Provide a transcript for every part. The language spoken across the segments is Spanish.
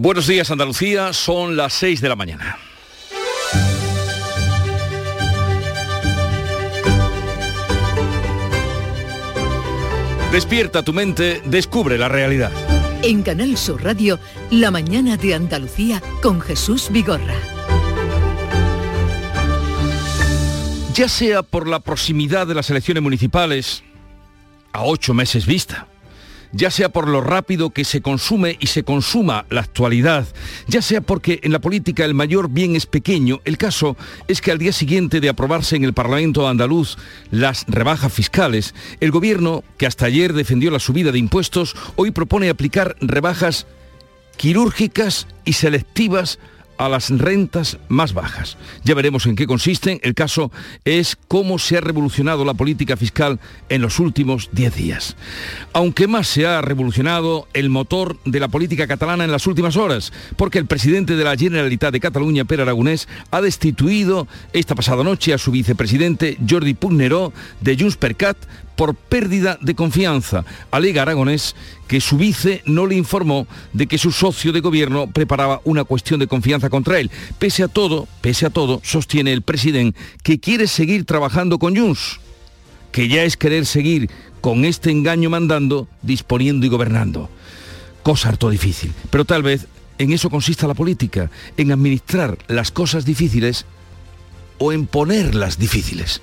Buenos días Andalucía, son las 6 de la mañana. Despierta tu mente, descubre la realidad. En Canal Sur Radio, La mañana de Andalucía con Jesús Vigorra. Ya sea por la proximidad de las elecciones municipales, a ocho meses vista, ya sea por lo rápido que se consume y se consuma la actualidad, ya sea porque en la política el mayor bien es pequeño, el caso es que al día siguiente de aprobarse en el Parlamento andaluz las rebajas fiscales, el gobierno, que hasta ayer defendió la subida de impuestos, hoy propone aplicar rebajas quirúrgicas y selectivas a las rentas más bajas. Ya veremos en qué consisten. El caso es cómo se ha revolucionado la política fiscal en los últimos 10 días. Aunque más se ha revolucionado el motor de la política catalana en las últimas horas, porque el presidente de la Generalitat de Cataluña, Per Aragonés, ha destituido esta pasada noche a su vicepresidente Jordi Pugneró de Junts per por pérdida de confianza. Alega Aragonés que su vice no le informó de que su socio de gobierno preparaba una cuestión de confianza contra él. Pese a todo, pese a todo, sostiene el presidente que quiere seguir trabajando con Junts, que ya es querer seguir con este engaño mandando, disponiendo y gobernando. Cosa harto difícil, pero tal vez en eso consista la política, en administrar las cosas difíciles o en ponerlas difíciles.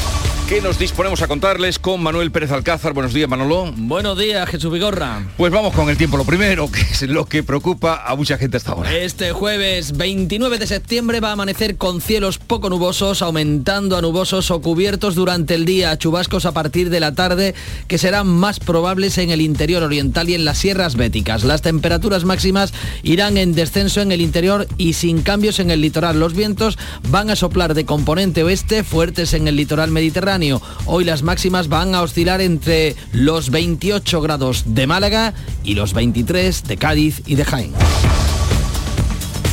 ¿Qué nos disponemos a contarles con Manuel Pérez Alcázar? Buenos días, Manolo. Buenos días, Jesús Vigorra. Pues vamos con el tiempo, lo primero, que es lo que preocupa a mucha gente hasta ahora. Este jueves 29 de septiembre va a amanecer con cielos poco nubosos, aumentando a nubosos o cubiertos durante el día, chubascos a partir de la tarde, que serán más probables en el interior oriental y en las sierras béticas. Las temperaturas máximas irán en descenso en el interior y sin cambios en el litoral. Los vientos van a soplar de componente oeste, fuertes en el litoral mediterráneo Hoy las máximas van a oscilar entre los 28 grados de Málaga y los 23 de Cádiz y de Jaén.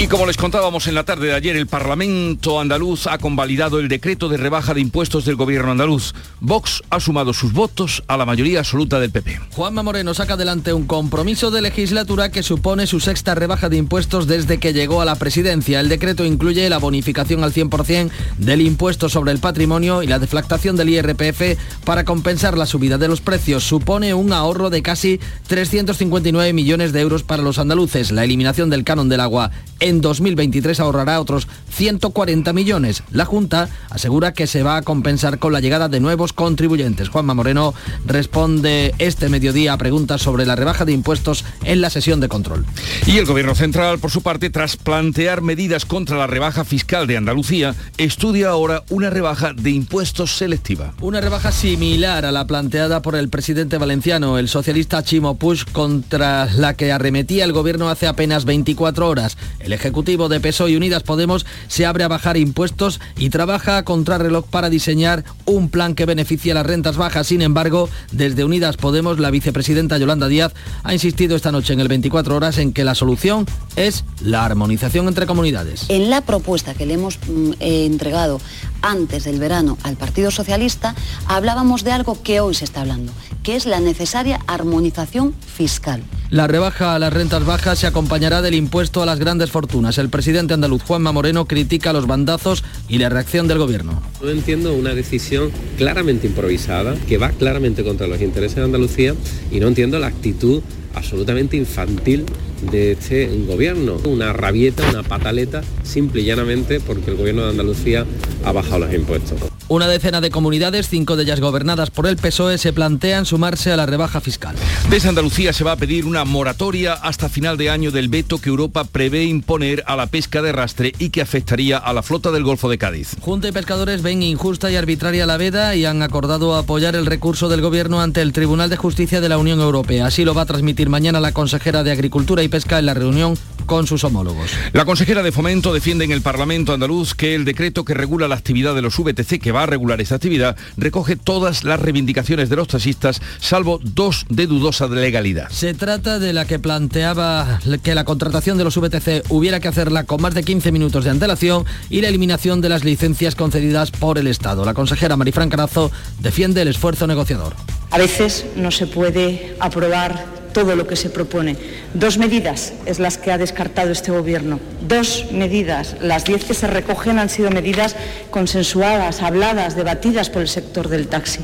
Y como les contábamos en la tarde de ayer, el Parlamento andaluz ha convalidado el decreto de rebaja de impuestos del gobierno andaluz. Vox ha sumado sus votos a la mayoría absoluta del PP. Juanma Moreno saca adelante un compromiso de legislatura que supone su sexta rebaja de impuestos desde que llegó a la presidencia. El decreto incluye la bonificación al 100% del impuesto sobre el patrimonio y la deflactación del IRPF para compensar la subida de los precios. Supone un ahorro de casi 359 millones de euros para los andaluces. La eliminación del canon del agua en 2023 ahorrará otros 140 millones. La Junta asegura que se va a compensar con la llegada de nuevos contribuyentes. Juanma Moreno responde este mediodía a preguntas sobre la rebaja de impuestos en la sesión de control. Y el Gobierno Central, por su parte, tras plantear medidas contra la rebaja fiscal de Andalucía, estudia ahora una rebaja de impuestos selectiva. Una rebaja similar a la planteada por el presidente valenciano, el socialista Chimo Puig, contra la que arremetía el Gobierno hace apenas 24 horas. El Ejecutivo de PSOE y Unidas Podemos se abre a bajar impuestos y trabaja a contrarreloj para diseñar un plan que beneficie a las rentas bajas. Sin embargo, desde Unidas Podemos, la vicepresidenta Yolanda Díaz ha insistido esta noche en el 24 horas en que la solución es la armonización entre comunidades. En la propuesta que le hemos mm, eh, entregado antes del verano al Partido Socialista, hablábamos de algo que hoy se está hablando, que es la necesaria armonización fiscal. La rebaja a las rentas bajas se acompañará del impuesto a las grandes fortunas. El presidente andaluz Juanma Moreno critica los bandazos y la reacción del gobierno. No entiendo una decisión claramente improvisada, que va claramente contra los intereses de Andalucía y no entiendo la actitud absolutamente infantil de este gobierno. Una rabieta, una pataleta, simple y llanamente porque el gobierno de Andalucía ha bajado los impuestos. Una decena de comunidades, cinco de ellas gobernadas por el PSOE, se plantean sumarse a la rebaja fiscal. Desde Andalucía se va a pedir una moratoria hasta final de año del veto que Europa prevé imponer a la pesca de rastre y que afectaría a la flota del Golfo de Cádiz. Junta y pescadores ven injusta y arbitraria la veda y han acordado apoyar el recurso del Gobierno ante el Tribunal de Justicia de la Unión Europea. Así lo va a transmitir mañana la consejera de Agricultura y Pesca en la reunión con sus homólogos. La consejera de Fomento defiende en el Parlamento andaluz que el decreto que regula la actividad de los VTC que va va a regular esta actividad recoge todas las reivindicaciones de los taxistas, salvo dos de dudosa legalidad. Se trata de la que planteaba que la contratación de los VTC hubiera que hacerla con más de 15 minutos de antelación y la eliminación de las licencias concedidas por el Estado. La consejera Marifran Carazo defiende el esfuerzo negociador. A veces no se puede aprobar todo lo que se propone. Dos medidas es las que ha descartado este Gobierno. Dos medidas. Las diez que se recogen han sido medidas consensuadas, habladas, debatidas por el sector del taxi.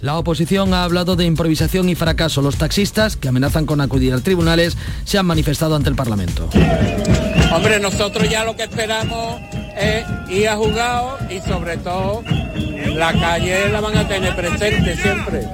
La oposición ha hablado de improvisación y fracaso. Los taxistas, que amenazan con acudir a tribunales, se han manifestado ante el Parlamento. Hombre, nosotros ya lo que esperamos es ir a jugar y sobre todo la calle la van a tener presente siempre.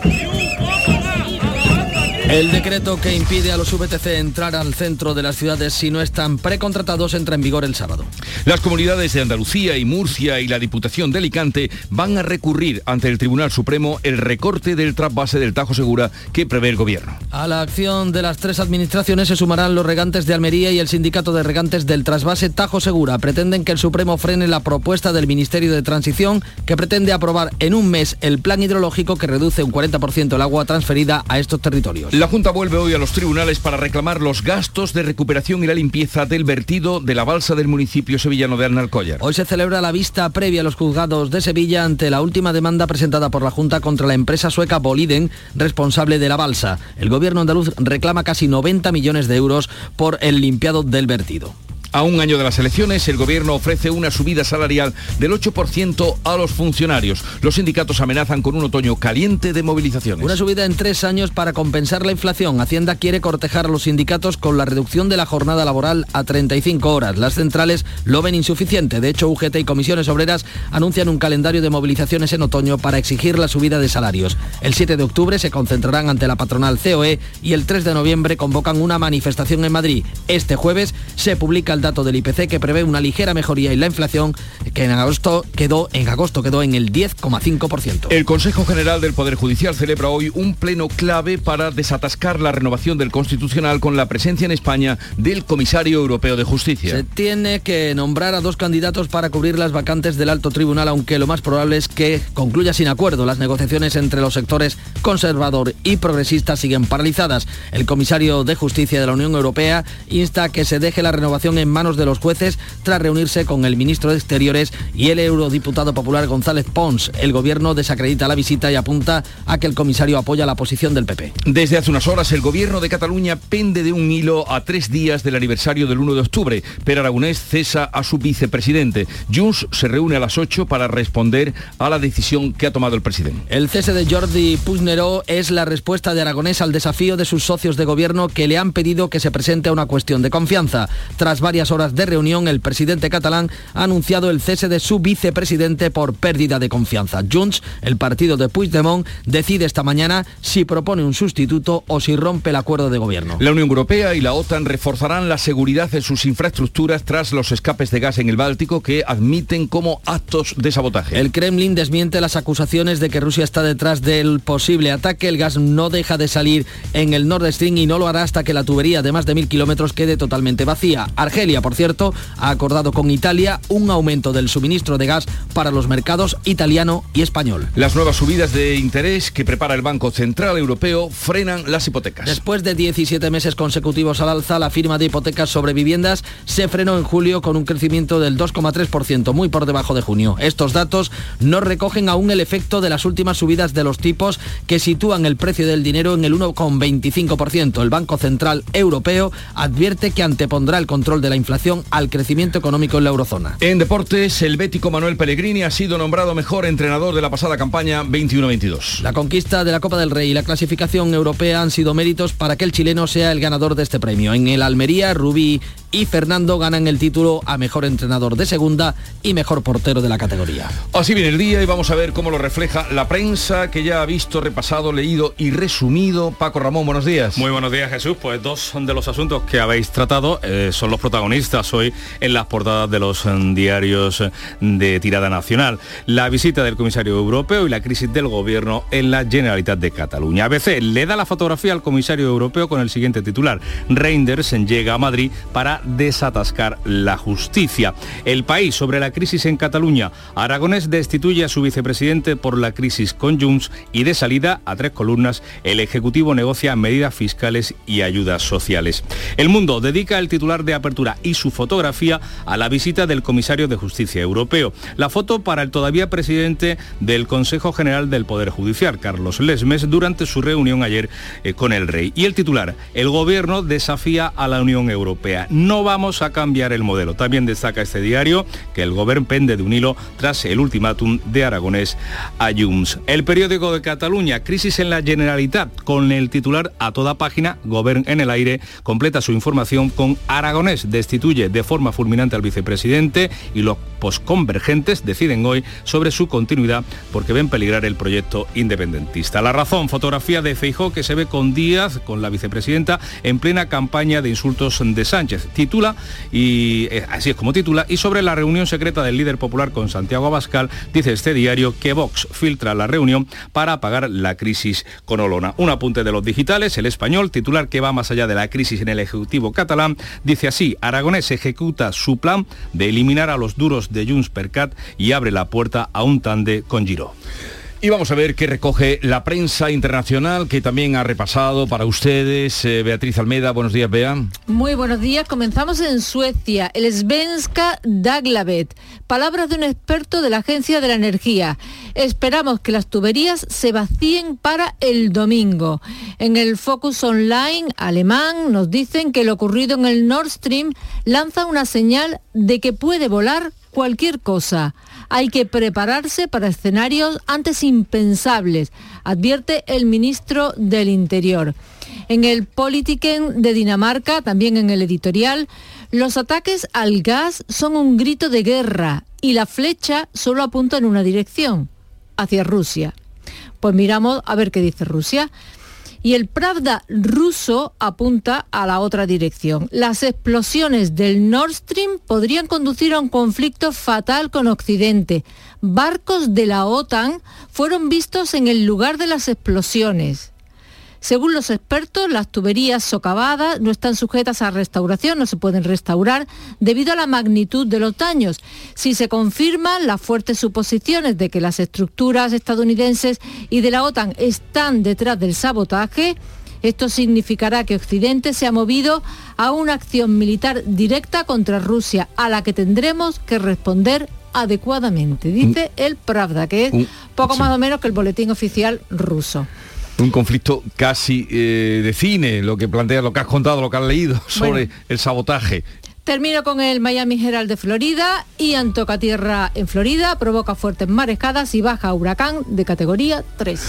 El decreto que impide a los VTC entrar al centro de las ciudades si no están precontratados entra en vigor el sábado. Las comunidades de Andalucía y Murcia y la Diputación de Alicante van a recurrir ante el Tribunal Supremo el recorte del trasvase del Tajo Segura que prevé el Gobierno. A la acción de las tres administraciones se sumarán los regantes de Almería y el Sindicato de Regantes del Trasvase Tajo Segura. Pretenden que el Supremo frene la propuesta del Ministerio de Transición que pretende aprobar en un mes el plan hidrológico que reduce un 40% el agua transferida a estos territorios. La Junta vuelve hoy a los tribunales para reclamar los gastos de recuperación y la limpieza del vertido de la balsa del municipio sevillano de Alnalcollar. Hoy se celebra la vista previa a los juzgados de Sevilla ante la última demanda presentada por la Junta contra la empresa sueca Boliden, responsable de la balsa. El gobierno andaluz reclama casi 90 millones de euros por el limpiado del vertido. A un año de las elecciones, el gobierno ofrece una subida salarial del 8% a los funcionarios. Los sindicatos amenazan con un otoño caliente de movilizaciones. Una subida en tres años para compensar la inflación. Hacienda quiere cortejar a los sindicatos con la reducción de la jornada laboral a 35 horas. Las centrales lo ven insuficiente. De hecho, UGT y comisiones obreras anuncian un calendario de movilizaciones en otoño para exigir la subida de salarios. El 7 de octubre se concentrarán ante la patronal COE y el 3 de noviembre convocan una manifestación en Madrid. Este jueves se publica el dato del IPC que prevé una ligera mejoría en la inflación que en agosto quedó en agosto quedó en el 10,5%. El Consejo General del Poder Judicial celebra hoy un pleno clave para desatascar la renovación del Constitucional con la presencia en España del Comisario Europeo de Justicia. Se tiene que nombrar a dos candidatos para cubrir las vacantes del alto tribunal, aunque lo más probable es que concluya sin acuerdo. Las negociaciones entre los sectores conservador y progresista siguen paralizadas. El comisario de Justicia de la Unión Europea insta a que se deje la renovación en manos de los jueces tras reunirse con el ministro de Exteriores y el eurodiputado popular González Pons. El gobierno desacredita la visita y apunta a que el comisario apoya la posición del PP. Desde hace unas horas el gobierno de Cataluña pende de un hilo a tres días del aniversario del 1 de octubre. Per Aragonés cesa a su vicepresidente. Junts se reúne a las 8 para responder a la decisión que ha tomado el presidente. El cese de Jordi Puigneró es la respuesta de Aragonés al desafío de sus socios de gobierno que le han pedido que se presente a una cuestión de confianza. Tras varias horas de reunión, el presidente catalán ha anunciado el cese de su vicepresidente por pérdida de confianza. Junts, el partido de Puigdemont, decide esta mañana si propone un sustituto o si rompe el acuerdo de gobierno. La Unión Europea y la OTAN reforzarán la seguridad en sus infraestructuras tras los escapes de gas en el Báltico que admiten como actos de sabotaje. El Kremlin desmiente las acusaciones de que Rusia está detrás del posible ataque. El gas no deja de salir en el Nord Stream y no lo hará hasta que la tubería de más de mil kilómetros quede totalmente vacía. Argelia, por cierto, ha acordado con Italia un aumento del suministro de gas para los mercados italiano y español. Las nuevas subidas de interés que prepara el Banco Central Europeo frenan las hipotecas. Después de 17 meses consecutivos al alza, la firma de hipotecas sobre viviendas se frenó en julio con un crecimiento del 2,3%, muy por debajo de junio. Estos datos no recogen aún el efecto de las últimas subidas de los tipos que sitúan el precio del dinero en el 1,25%. El Banco Central Europeo advierte que antepondrá el control de la inflación al crecimiento económico en la eurozona. En deportes, el bético Manuel Pellegrini ha sido nombrado mejor entrenador de la pasada campaña 21-22. La conquista de la Copa del Rey y la clasificación europea han sido méritos para que el chileno sea el ganador de este premio. En el Almería, Rubí y Fernando ganan el título a mejor entrenador de segunda y mejor portero de la categoría. Así viene el día y vamos a ver cómo lo refleja la prensa que ya ha visto, repasado, leído y resumido. Paco Ramón, buenos días. Muy buenos días Jesús. Pues dos de los asuntos que habéis tratado eh, son los protagonistas hoy en las portadas de los mm, diarios de tirada nacional. La visita del comisario europeo y la crisis del gobierno en la Generalitat de Cataluña. ABC le da la fotografía al comisario europeo con el siguiente titular. Reinders llega a Madrid para desatascar la justicia. El país sobre la crisis en Cataluña. Aragonés destituye a su vicepresidente por la crisis con Junts y de salida a tres columnas el Ejecutivo negocia medidas fiscales y ayudas sociales. El mundo dedica el titular de apertura y su fotografía a la visita del comisario de Justicia Europeo. La foto para el todavía presidente del Consejo General del Poder Judicial, Carlos Lesmes, durante su reunión ayer eh, con el rey. Y el titular, el gobierno desafía a la Unión Europea. Vamos a cambiar el modelo. También destaca este diario que el gobierno pende de un hilo tras el ultimátum de Aragonés a Junts. El periódico de Cataluña, crisis en la Generalitat, con el titular a toda página, Gobierno en el aire, completa su información con Aragonés, destituye de forma fulminante al vicepresidente y los posconvergentes deciden hoy sobre su continuidad porque ven peligrar el proyecto independentista. La razón, fotografía de Feijó que se ve con Díaz, con la vicepresidenta, en plena campaña de insultos de Sánchez. Titula, y eh, así es como titula, y sobre la reunión secreta del líder popular con Santiago Abascal, dice este diario que Vox filtra la reunión para apagar la crisis con Olona. Un apunte de los digitales, el español, titular que va más allá de la crisis en el Ejecutivo catalán, dice así, Aragonés ejecuta su plan de eliminar a los duros de Junts per y abre la puerta a un tande con Giro. Y vamos a ver qué recoge la prensa internacional que también ha repasado para ustedes. Eh, Beatriz Almeda, buenos días, Bea. Muy buenos días. Comenzamos en Suecia. El Svenska Dagbladet. Palabras de un experto de la Agencia de la Energía. Esperamos que las tuberías se vacíen para el domingo. En el Focus Online alemán nos dicen que lo ocurrido en el Nord Stream lanza una señal de que puede volar cualquier cosa. Hay que prepararse para escenarios antes impensables, advierte el ministro del Interior. En el Politiken de Dinamarca, también en el editorial, los ataques al gas son un grito de guerra y la flecha solo apunta en una dirección, hacia Rusia. Pues miramos a ver qué dice Rusia y el Pravda ruso apunta a la otra dirección. Las explosiones del Nord Stream podrían conducir a un conflicto fatal con Occidente. Barcos de la OTAN fueron vistos en el lugar de las explosiones. Según los expertos, las tuberías socavadas no están sujetas a restauración, no se pueden restaurar debido a la magnitud de los daños. Si se confirman las fuertes suposiciones de que las estructuras estadounidenses y de la OTAN están detrás del sabotaje, esto significará que Occidente se ha movido a una acción militar directa contra Rusia, a la que tendremos que responder adecuadamente, dice el Pravda, que es poco más o menos que el boletín oficial ruso un conflicto casi eh, de cine, lo que plantea, lo que has contado, lo que has leído sobre el sabotaje. Termino con el Miami Herald de Florida. y toca tierra en Florida, provoca fuertes marejadas y baja huracán de categoría 3.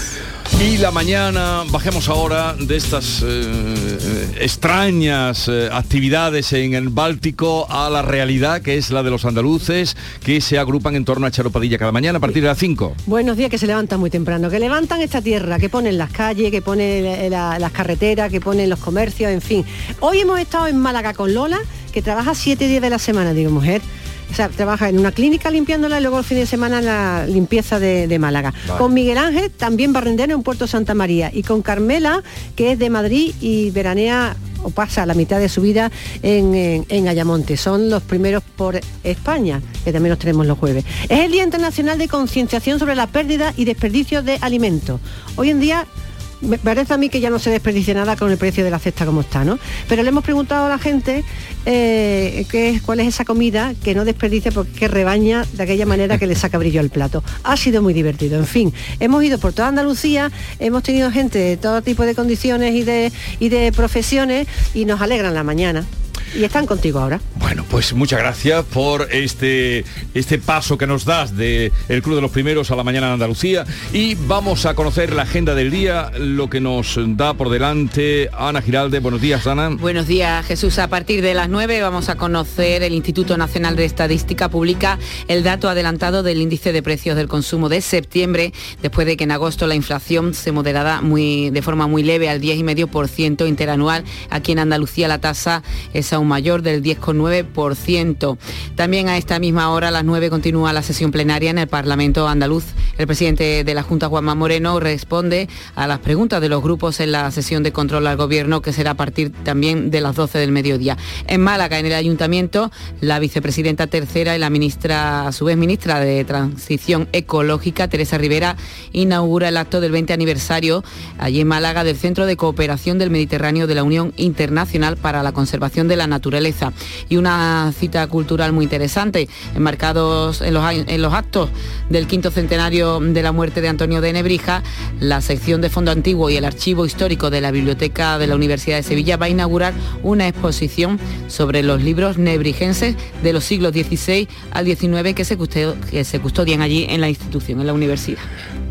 Y la mañana, bajemos ahora de estas eh, extrañas eh, actividades en el Báltico a la realidad que es la de los andaluces que se agrupan en torno a Charopadilla cada mañana a partir de las 5. Buenos días, que se levantan muy temprano, que levantan esta tierra, que ponen las calles, que ponen las carreteras, que ponen los comercios, en fin. Hoy hemos estado en Málaga con Lola que trabaja siete días de la semana, digo, mujer. O sea, trabaja en una clínica limpiándola y luego el fin de semana la limpieza de, Málaga. Con Miguel Ángel, también barrendero en Puerto Santa María. Y con Carmela, que es de Madrid y veranea o pasa la mitad de su vida en, en, Ayamonte. Son los primeros por España, que también los tenemos los jueves. Es el Día Internacional de Concienciación sobre la pérdida y desperdicio de alimentos. Hoy en día me parece a mí que ya no se desperdicia nada con el precio de la cesta como está, ¿no? Pero le hemos preguntado a la gente eh, qué, cuál es esa comida que no desperdicia porque rebaña de aquella manera que le saca brillo al plato. Ha sido muy divertido. En fin, hemos ido por toda Andalucía, hemos tenido gente de todo tipo de condiciones y de, y de profesiones y nos alegran la mañana y están contigo ahora. Bueno, pues muchas gracias por este, este paso que nos das del el Club de los Primeros a la mañana en Andalucía y vamos a conocer la agenda del día, lo que nos da por delante Ana Giralde. Buenos días, Ana. Buenos días, Jesús. A partir de las 9 vamos a conocer el Instituto Nacional de Estadística publica el dato adelantado del índice de precios del consumo de septiembre, después de que en agosto la inflación se moderara muy, de forma muy leve al 10,5% interanual. Aquí en Andalucía la tasa es aún mayor del 10,9%. También a esta misma hora, a las 9, continúa la sesión plenaria en el Parlamento andaluz. El presidente de la Junta, Juanma Moreno, responde a las preguntas de los grupos en la sesión de control al Gobierno, que será a partir también de las 12 del mediodía. En Málaga, en el Ayuntamiento, la vicepresidenta tercera y la ministra, a su vez ministra de Transición Ecológica, Teresa Rivera, inaugura el acto del 20 aniversario allí en Málaga del Centro de Cooperación del Mediterráneo de la Unión Internacional para la Conservación de la Naturaleza. Y una cita cultural muy interesante, enmarcados en los, en los actos del quinto centenario de la muerte de Antonio de Nebrija, la sección de Fondo Antiguo y el Archivo Histórico de la Biblioteca de la Universidad de Sevilla va a inaugurar una exposición sobre los libros nebrigenses de los siglos XVI al XIX que se, que se custodian allí en la institución, en la universidad.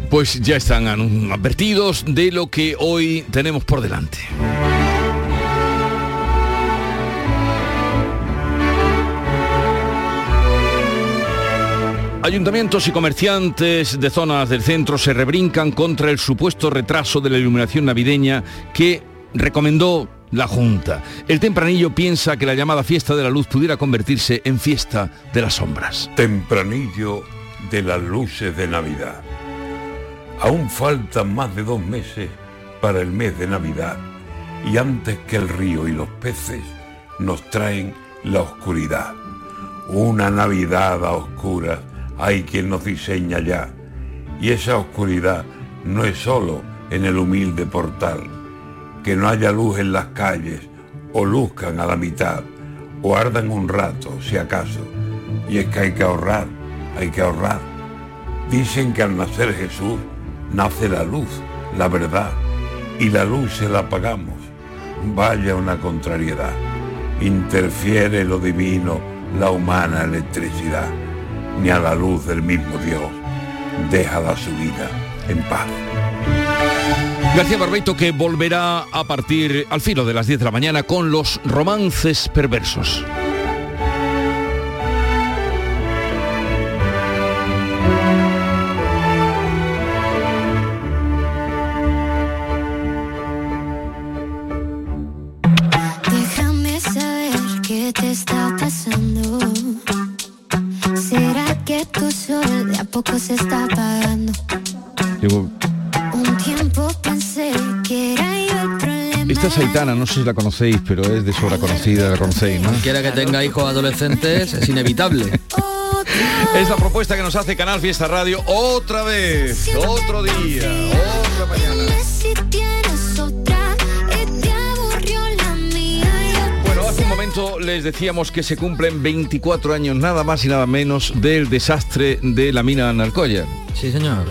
Pues ya están advertidos de lo que hoy tenemos por delante. Ayuntamientos y comerciantes de zonas del centro se rebrincan contra el supuesto retraso de la iluminación navideña que recomendó la Junta. El tempranillo piensa que la llamada fiesta de la luz pudiera convertirse en fiesta de las sombras. Tempranillo de las luces de Navidad. Aún faltan más de dos meses para el mes de Navidad y antes que el río y los peces nos traen la oscuridad. Una Navidad a oscuras hay quien nos diseña ya. Y esa oscuridad no es solo en el humilde portal. Que no haya luz en las calles, o luzcan a la mitad, o ardan un rato, si acaso. Y es que hay que ahorrar, hay que ahorrar. Dicen que al nacer Jesús nace la luz, la verdad, y la luz se la apagamos. Vaya una contrariedad. Interfiere lo divino, la humana electricidad ni a la luz del mismo Dios, déjala su vida en paz. García Barbeito que volverá a partir al filo de las 10 de la mañana con los romances perversos. Déjame saber qué te está pasando. Poco se está apagando? Un tiempo pensé que era yo el problema. Esta es Aitana, no sé si la conocéis, pero es de sobra conocida, la conocéis, ¿no? Quiera que tenga hijos adolescentes es inevitable. Es la propuesta que nos hace Canal Fiesta Radio otra vez, otro día, otra mañana. Les decíamos que se cumplen 24 años nada más y nada menos del desastre de la mina Narcoya. Sí, señor.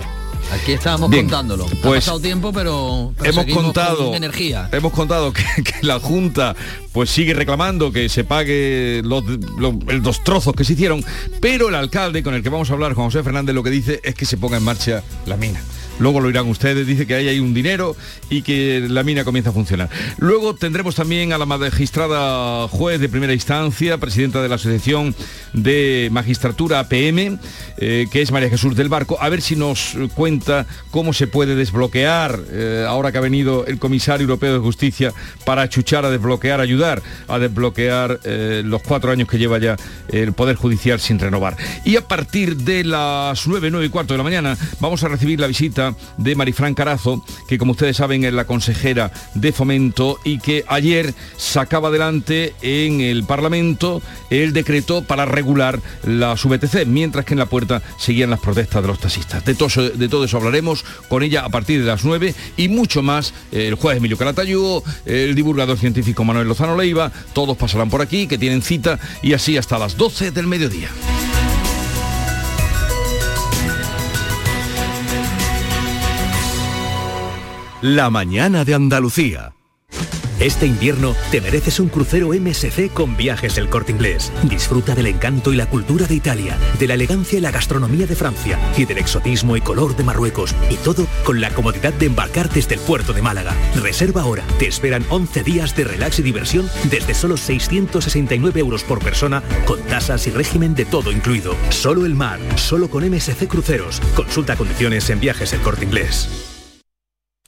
Aquí estábamos Bien, contándolo. ha pues, pasado tiempo, pero, pero hemos contado con energía. hemos contado que, que la junta pues sigue reclamando que se pague los, los- los trozos que se hicieron pero el alcalde con el que vamos a hablar Juan José Fernández lo que dice es que se ponga en marcha la mina Luego lo irán ustedes, dice que ahí hay un dinero y que la mina comienza a funcionar. Luego tendremos también a la magistrada juez de primera instancia, presidenta de la Asociación de Magistratura APM, eh, que es María Jesús del Barco, a ver si nos cuenta cómo se puede desbloquear, eh, ahora que ha venido el comisario europeo de justicia para achuchar a desbloquear, ayudar a desbloquear eh, los cuatro años que lleva ya el Poder Judicial sin renovar. Y a partir de las 9, 9 y cuarto de la mañana vamos a recibir la visita de Marifran Carazo, que como ustedes saben es la consejera de fomento y que ayer sacaba adelante en el Parlamento el decreto para regular la VTC, mientras que en la puerta seguían las protestas de los taxistas. De todo, eso- de todo eso hablaremos con ella a partir de las 9 y mucho más el juez Emilio Calatayud, el divulgador científico Manuel Lozano Leiva, todos pasarán por aquí, que tienen cita y así hasta las 12 del mediodía. La mañana de Andalucía. Este invierno te mereces un crucero MSC con viajes del corte inglés. Disfruta del encanto y la cultura de Italia, de la elegancia y la gastronomía de Francia y del exotismo y color de Marruecos. Y todo con la comodidad de embarcar desde el puerto de Málaga. Reserva ahora. Te esperan 11 días de relax y diversión desde solo 669 euros por persona con tasas y régimen de todo incluido. Solo el mar, solo con MSC Cruceros. Consulta condiciones en viajes el corte inglés.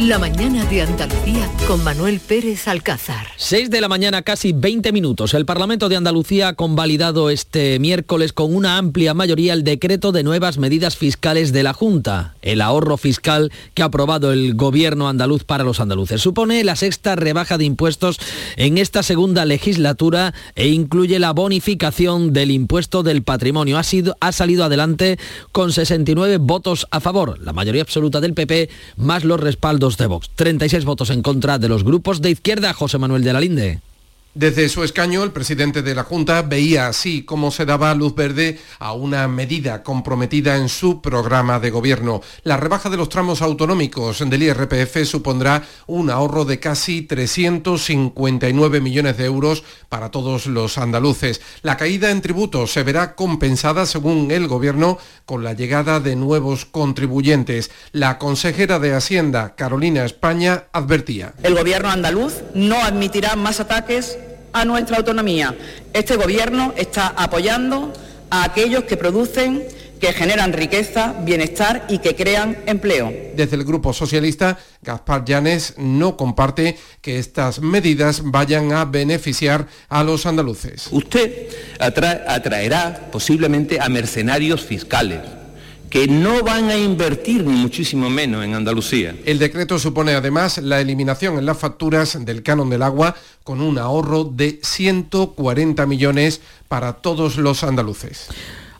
La mañana de Andalucía con Manuel Pérez Alcázar. 6 de la mañana, casi 20 minutos. El Parlamento de Andalucía ha convalidado este miércoles con una amplia mayoría el decreto de nuevas medidas fiscales de la Junta. El ahorro fiscal que ha aprobado el gobierno andaluz para los andaluces. Supone la sexta rebaja de impuestos en esta segunda legislatura e incluye la bonificación del impuesto del patrimonio. Ha, sido, ha salido adelante con 69 votos a favor, la mayoría absoluta del PP, más los respaldos de Vox. 36 votos en contra de los grupos de izquierda. José Manuel de la Linde. Desde su escaño, el presidente de la Junta veía así cómo se daba luz verde a una medida comprometida en su programa de gobierno. La rebaja de los tramos autonómicos del IRPF supondrá un ahorro de casi 359 millones de euros para todos los andaluces. La caída en tributos se verá compensada, según el gobierno, con la llegada de nuevos contribuyentes. La consejera de Hacienda, Carolina España, advertía. El gobierno andaluz no admitirá más ataques a nuestra autonomía. Este Gobierno está apoyando a aquellos que producen, que generan riqueza, bienestar y que crean empleo. Desde el Grupo Socialista, Gaspar Llanes no comparte que estas medidas vayan a beneficiar a los andaluces. Usted atraerá posiblemente a mercenarios fiscales que no van a invertir ni muchísimo menos en Andalucía. El decreto supone además la eliminación en las facturas del canon del agua con un ahorro de 140 millones para todos los andaluces.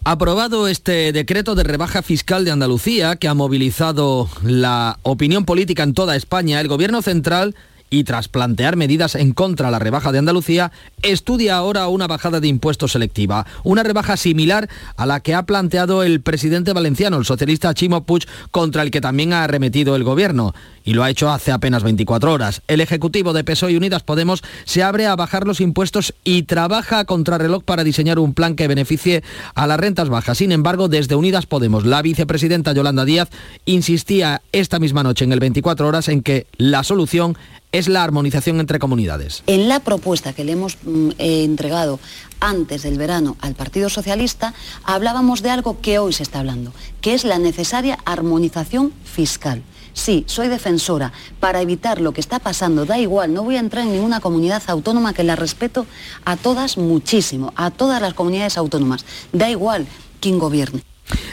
Aprobado este decreto de rebaja fiscal de Andalucía que ha movilizado la opinión política en toda España, el Gobierno central y tras plantear medidas en contra de la rebaja de Andalucía, estudia ahora una bajada de impuestos selectiva, una rebaja similar a la que ha planteado el presidente valenciano, el socialista Chimo Puig, contra el que también ha arremetido el gobierno y lo ha hecho hace apenas 24 horas. El Ejecutivo de PSOE y Unidas Podemos se abre a bajar los impuestos y trabaja a contrarreloj para diseñar un plan que beneficie a las rentas bajas. Sin embargo, desde Unidas Podemos, la vicepresidenta Yolanda Díaz insistía esta misma noche en el 24 horas en que la solución es la armonización entre comunidades. En la propuesta que le hemos mm, eh, entregado antes del verano al Partido Socialista, hablábamos de algo que hoy se está hablando, que es la necesaria armonización fiscal. Sí, soy defensora para evitar lo que está pasando. Da igual, no voy a entrar en ninguna comunidad autónoma que la respeto a todas muchísimo, a todas las comunidades autónomas. Da igual quién gobierne.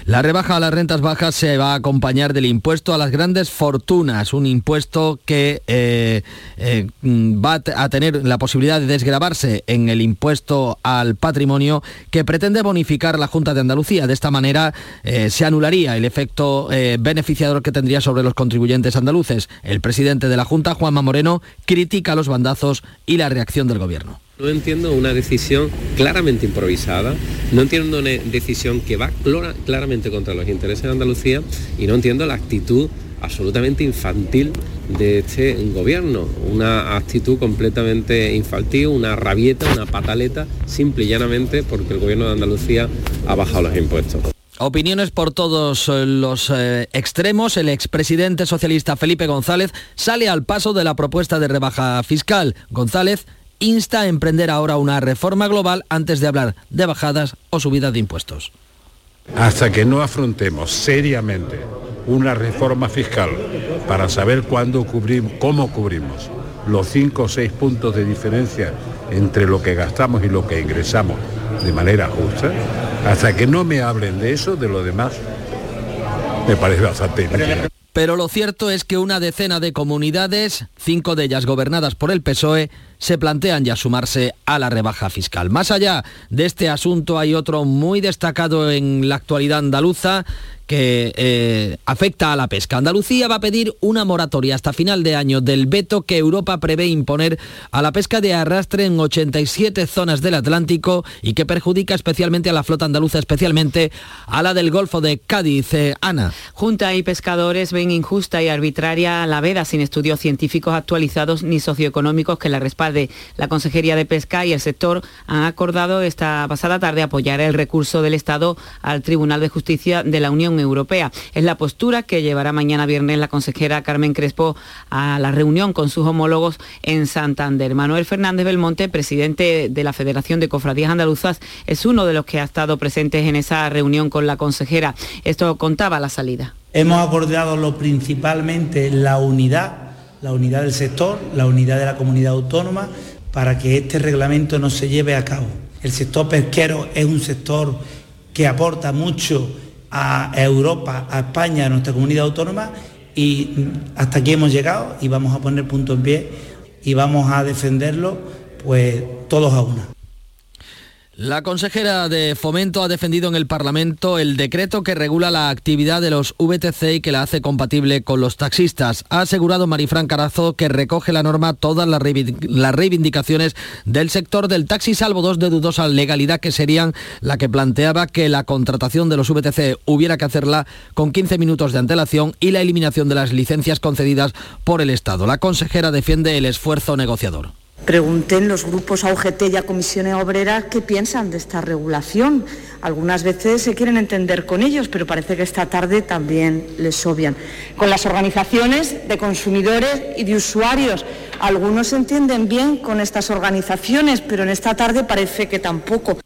La rebaja a las rentas bajas se va a acompañar del impuesto a las grandes fortunas, un impuesto que eh, eh, va a tener la posibilidad de desgravarse en el impuesto al patrimonio que pretende bonificar la Junta de Andalucía. De esta manera eh, se anularía el efecto beneficiador que tendría sobre los contribuyentes andaluces. El presidente de la Junta, Juanma Moreno, critica los bandazos y la reacción del gobierno. No entiendo una decisión claramente improvisada, no entiendo una decisión que va claramente contra los intereses de Andalucía y no entiendo la actitud absolutamente infantil de este gobierno, una actitud completamente infantil, una rabieta, una pataleta, simple y llanamente porque el gobierno de Andalucía ha bajado los impuestos. Opiniones por todos eh, los eh, extremos. El expresidente socialista Felipe González sale al paso de la propuesta de rebaja fiscal. González insta a emprender ahora una reforma global antes de hablar de bajadas o subidas de impuestos. Hasta que no afrontemos seriamente una reforma fiscal para saber cuándo cubrimos, cómo cubrimos los cinco o seis puntos de diferencia entre lo que gastamos y lo que ingresamos de manera justa, hasta que no me hablen de eso, de lo demás, me parece bastante inútil. Pero lo cierto es que una decena de comunidades, cinco de ellas gobernadas por el PSOE, se plantean ya sumarse a la rebaja fiscal. Más allá de este asunto hay otro muy destacado en la actualidad andaluza que eh, afecta a la pesca. Andalucía va a pedir una moratoria hasta final de año del veto que Europa prevé imponer a la pesca de arrastre en 87 zonas del Atlántico y que perjudica especialmente a la flota andaluza, especialmente a la del Golfo de Cádiz. Eh, Ana. Junta y pescadores ven injusta y arbitraria la veda sin estudios científicos actualizados ni socioeconómicos que la respalde. La Consejería de Pesca y el sector han acordado esta pasada tarde apoyar el recurso del Estado al Tribunal de Justicia de la Unión Europea. Es la postura que llevará mañana viernes la consejera Carmen Crespo a la reunión con sus homólogos en Santander. Manuel Fernández Belmonte, presidente de la Federación de Cofradías Andaluzas, es uno de los que ha estado presentes en esa reunión con la consejera. Esto contaba la salida. Hemos acordado lo principalmente la unidad, la unidad del sector, la unidad de la comunidad autónoma, para que este reglamento no se lleve a cabo. El sector pesquero es un sector que aporta mucho a Europa, a España, a nuestra comunidad autónoma y hasta aquí hemos llegado y vamos a poner punto en pie y vamos a defenderlo pues todos a una. La consejera de Fomento ha defendido en el Parlamento el decreto que regula la actividad de los VTC y que la hace compatible con los taxistas. Ha asegurado Marifran Carazo que recoge la norma todas las reivindicaciones del sector del taxi, salvo dos de dudosa legalidad que serían la que planteaba que la contratación de los VTC hubiera que hacerla con 15 minutos de antelación y la eliminación de las licencias concedidas por el Estado. La consejera defiende el esfuerzo negociador. Pregunten los grupos a y a comisiones obreras qué piensan de esta regulación. Algunas veces se quieren entender con ellos, pero parece que esta tarde también les obvian. Con las organizaciones de consumidores y de usuarios. Algunos se entienden bien con estas organizaciones, pero en esta tarde parece que tampoco.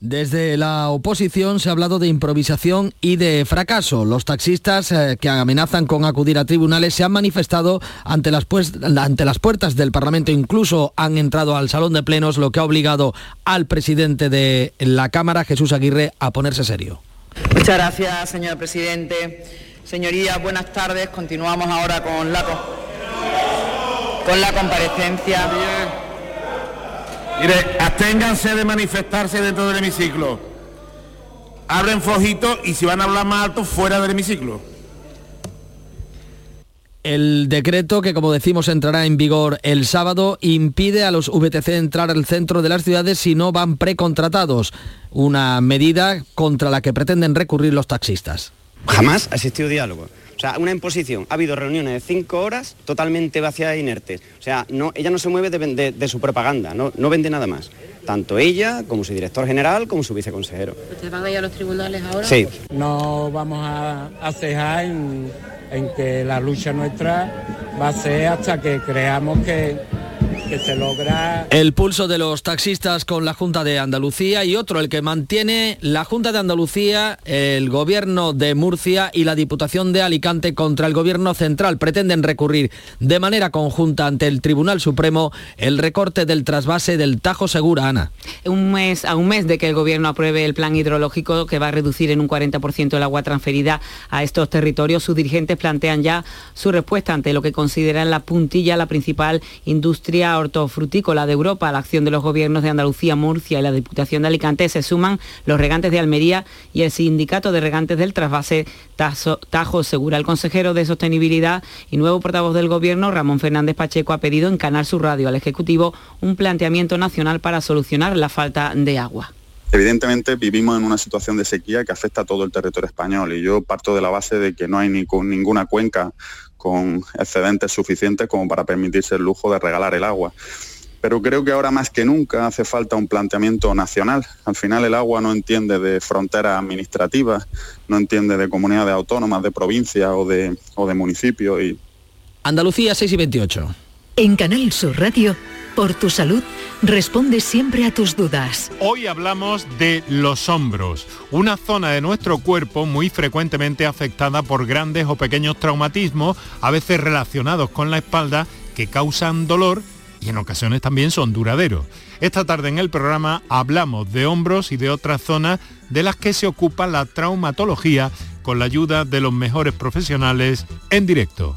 Desde la oposición se ha hablado de improvisación y de fracaso. Los taxistas eh, que amenazan con acudir a tribunales se han manifestado ante las, pues, ante las puertas del Parlamento, incluso han entrado al salón de plenos, lo que ha obligado al presidente de la Cámara, Jesús Aguirre, a ponerse serio. Muchas gracias, señor presidente. Señorías, buenas tardes. Continuamos ahora con la, con la comparecencia. Mire, absténganse de manifestarse dentro del hemiciclo. Abren fojito y si van a hablar más alto, fuera del hemiciclo. El decreto, que como decimos entrará en vigor el sábado, impide a los VTC entrar al centro de las ciudades si no van precontratados, una medida contra la que pretenden recurrir los taxistas. Jamás ha existido diálogo. O sea, una imposición. Ha habido reuniones de cinco horas totalmente vacías e inertes. O sea, no, ella no se mueve de, de- de su propaganda, no, no vende nada más. Tanto ella, como su director general, como su viceconsejero. ¿Ustedes van a ir a los tribunales ahora? Sí. No vamos a, a cejar en, en que la lucha nuestra va a ser hasta que creamos que, que se logra El pulso de los taxistas con la Junta de Andalucía y otro, el que mantiene la Junta de Andalucía, el Gobierno de Murcia y la Diputación de Alicante contra el Gobierno Central. Pretenden recurrir de manera conjunta ante el Tribunal Supremo el recorte del trasvase del Tajo Segura, Ana. Un mes, a un mes de que el Gobierno apruebe el plan hidrológico que va a reducir en un 40% el agua transferida a estos territorios, sus dirigentes plantean ya su respuesta ante lo que consideran la puntilla, la principal industria hortofrutícola de Europa. La acción de los gobiernos de Andalucía, Murcia y la Diputación de Alicante se suman los regantes de Almería y el Sindicato de Regantes del Trasvase Tajo, Segura. El consejero de Sostenibilidad y nuevo portavoz del Gobierno, Ramón Fernández Pacheco, ha pedido en Sur Radio al Ejecutivo un planteamiento nacional para solucionar la falta de agua. Evidentemente vivimos en una situación de sequía que afecta a todo el territorio español y yo parto de la base de que no hay ninguna cuenca con excedentes suficientes como para permitirse el lujo de regalar el agua. Pero creo que ahora más que nunca hace falta un planteamiento nacional. Al final el agua no entiende de fronteras administrativas, no entiende de comunidades autónomas, de provincias o de, o de municipios. Y Andalucía 6 y 28. En Canal Sur Radio, por tu salud, responde siempre a tus dudas. Hoy hablamos de los hombros, una zona de nuestro cuerpo muy frecuentemente afectada por grandes o pequeños traumatismos, a veces relacionados con la espalda, que causan dolor y en ocasiones también son duraderos. Esta tarde en el programa hablamos de hombros y de otras zonas de las que se ocupa la traumatología con la ayuda de los mejores profesionales en directo.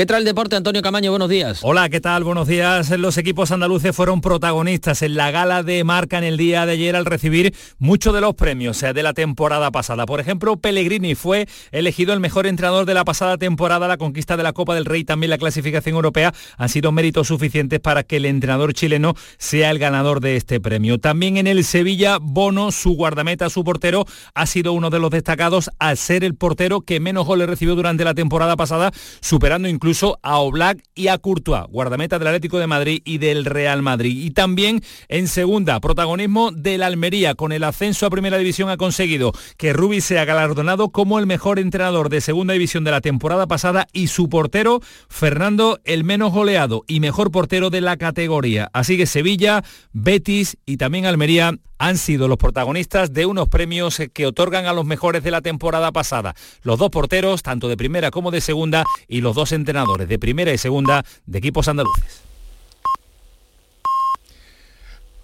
¿Qué trae el deporte, Antonio Camaño? Buenos días. Hola, ¿qué tal? Buenos días. Los equipos andaluces fueron protagonistas en la gala de marca en el día de ayer al recibir muchos de los premios eh, de la temporada pasada. Por ejemplo, Pellegrini fue elegido el mejor entrenador de la pasada temporada. La conquista de la Copa del Rey, también la clasificación europea, han sido méritos suficientes para que el entrenador chileno sea el ganador de este premio. También en el Sevilla, Bono, su guardameta, su portero, ha sido uno de los destacados al ser el portero que menos goles recibió durante la temporada pasada, superando incluso a Oblak y a Courtois, guardameta del Atlético de Madrid y del Real Madrid. Y también en segunda, protagonismo del Almería, con el ascenso a Primera División ha conseguido que Rubi sea galardonado como el mejor entrenador de Segunda División de la temporada pasada y su portero, Fernando, el menos goleado y mejor portero de la categoría. Así que Sevilla, Betis y también Almería han sido los protagonistas de unos premios que otorgan a los mejores de la temporada pasada. Los dos porteros, tanto de primera como de segunda, y los dos entrenadores de primera y segunda de equipos andaluces.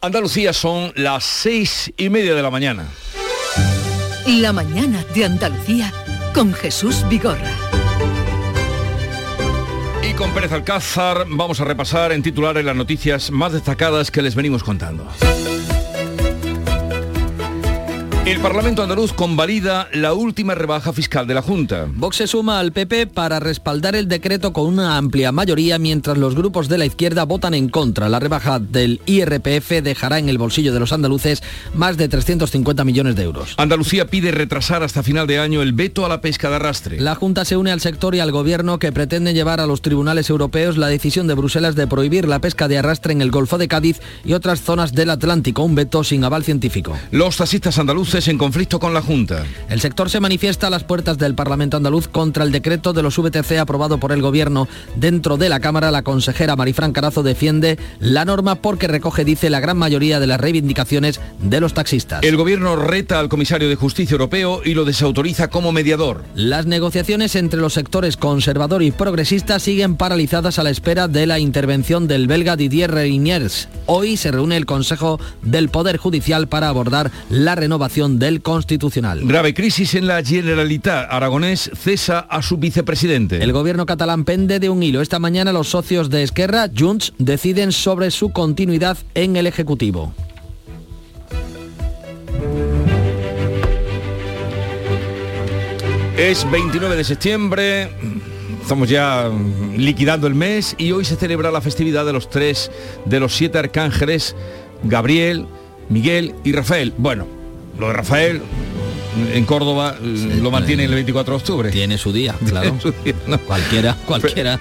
Andalucía son las seis y media de la mañana. La mañana de Andalucía con Jesús Vigorra. Y con Pérez Alcázar vamos a repasar en titulares las noticias más destacadas que les venimos contando. El Parlamento andaluz convalida la última rebaja fiscal de la Junta. Vox se suma al PP para respaldar el decreto con una amplia mayoría mientras los grupos de la izquierda votan en contra. La rebaja del IRPF dejará en el bolsillo de los andaluces más de 350 millones de euros. Andalucía pide retrasar hasta final de año el veto a la pesca de arrastre. La Junta se une al sector y al gobierno que pretende llevar a los tribunales europeos la decisión de Bruselas de prohibir la pesca de arrastre en el Golfo de Cádiz y otras zonas del Atlántico, un veto sin aval científico. Los taxistas andaluces en conflicto con la Junta. El sector se manifiesta a las puertas del Parlamento andaluz contra el decreto de los VTC aprobado por el Gobierno. Dentro de la Cámara, la consejera Marifran Carazo defiende la norma porque recoge, dice, la gran mayoría de las reivindicaciones de los taxistas. El Gobierno reta al comisario de Justicia Europeo y lo desautoriza como mediador. Las negociaciones entre los sectores conservador y progresista siguen paralizadas a la espera de la intervención del belga Didier Reyniers. Hoy se reúne el Consejo del Poder Judicial para abordar la renovación del Constitucional. Grave crisis en la Generalitat. Aragonés cesa a su vicepresidente. El gobierno catalán pende de un hilo. Esta mañana los socios de Esquerra, Junts, deciden sobre su continuidad en el Ejecutivo. Es 29 de septiembre. Estamos ya liquidando el mes y hoy se celebra la festividad de los tres, de los siete arcángeles, Gabriel, Miguel y Rafael. Bueno, lo de Rafael en Córdoba lo mantiene el 24 de octubre. Tiene su día, claro. Su día, ¿no? Cualquiera, cualquiera.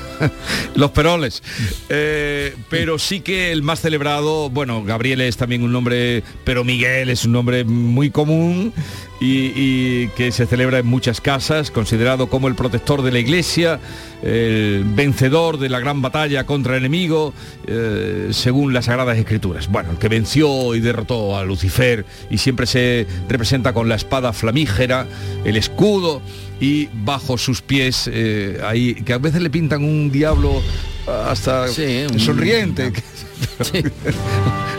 Los peroles. Eh, pero sí que el más celebrado, bueno, Gabriel es también un nombre, pero Miguel es un nombre muy común y, y que se celebra en muchas casas, considerado como el protector de la iglesia, el vencedor de la gran batalla contra el enemigo, eh, según las Sagradas Escrituras. Bueno, el que venció y derrotó a Lucifer y siempre se representa con la espada flamígera, el escudo y bajo sus pies, eh, ahí, que a veces le pintan un diablo hasta Sí, un- sonriente.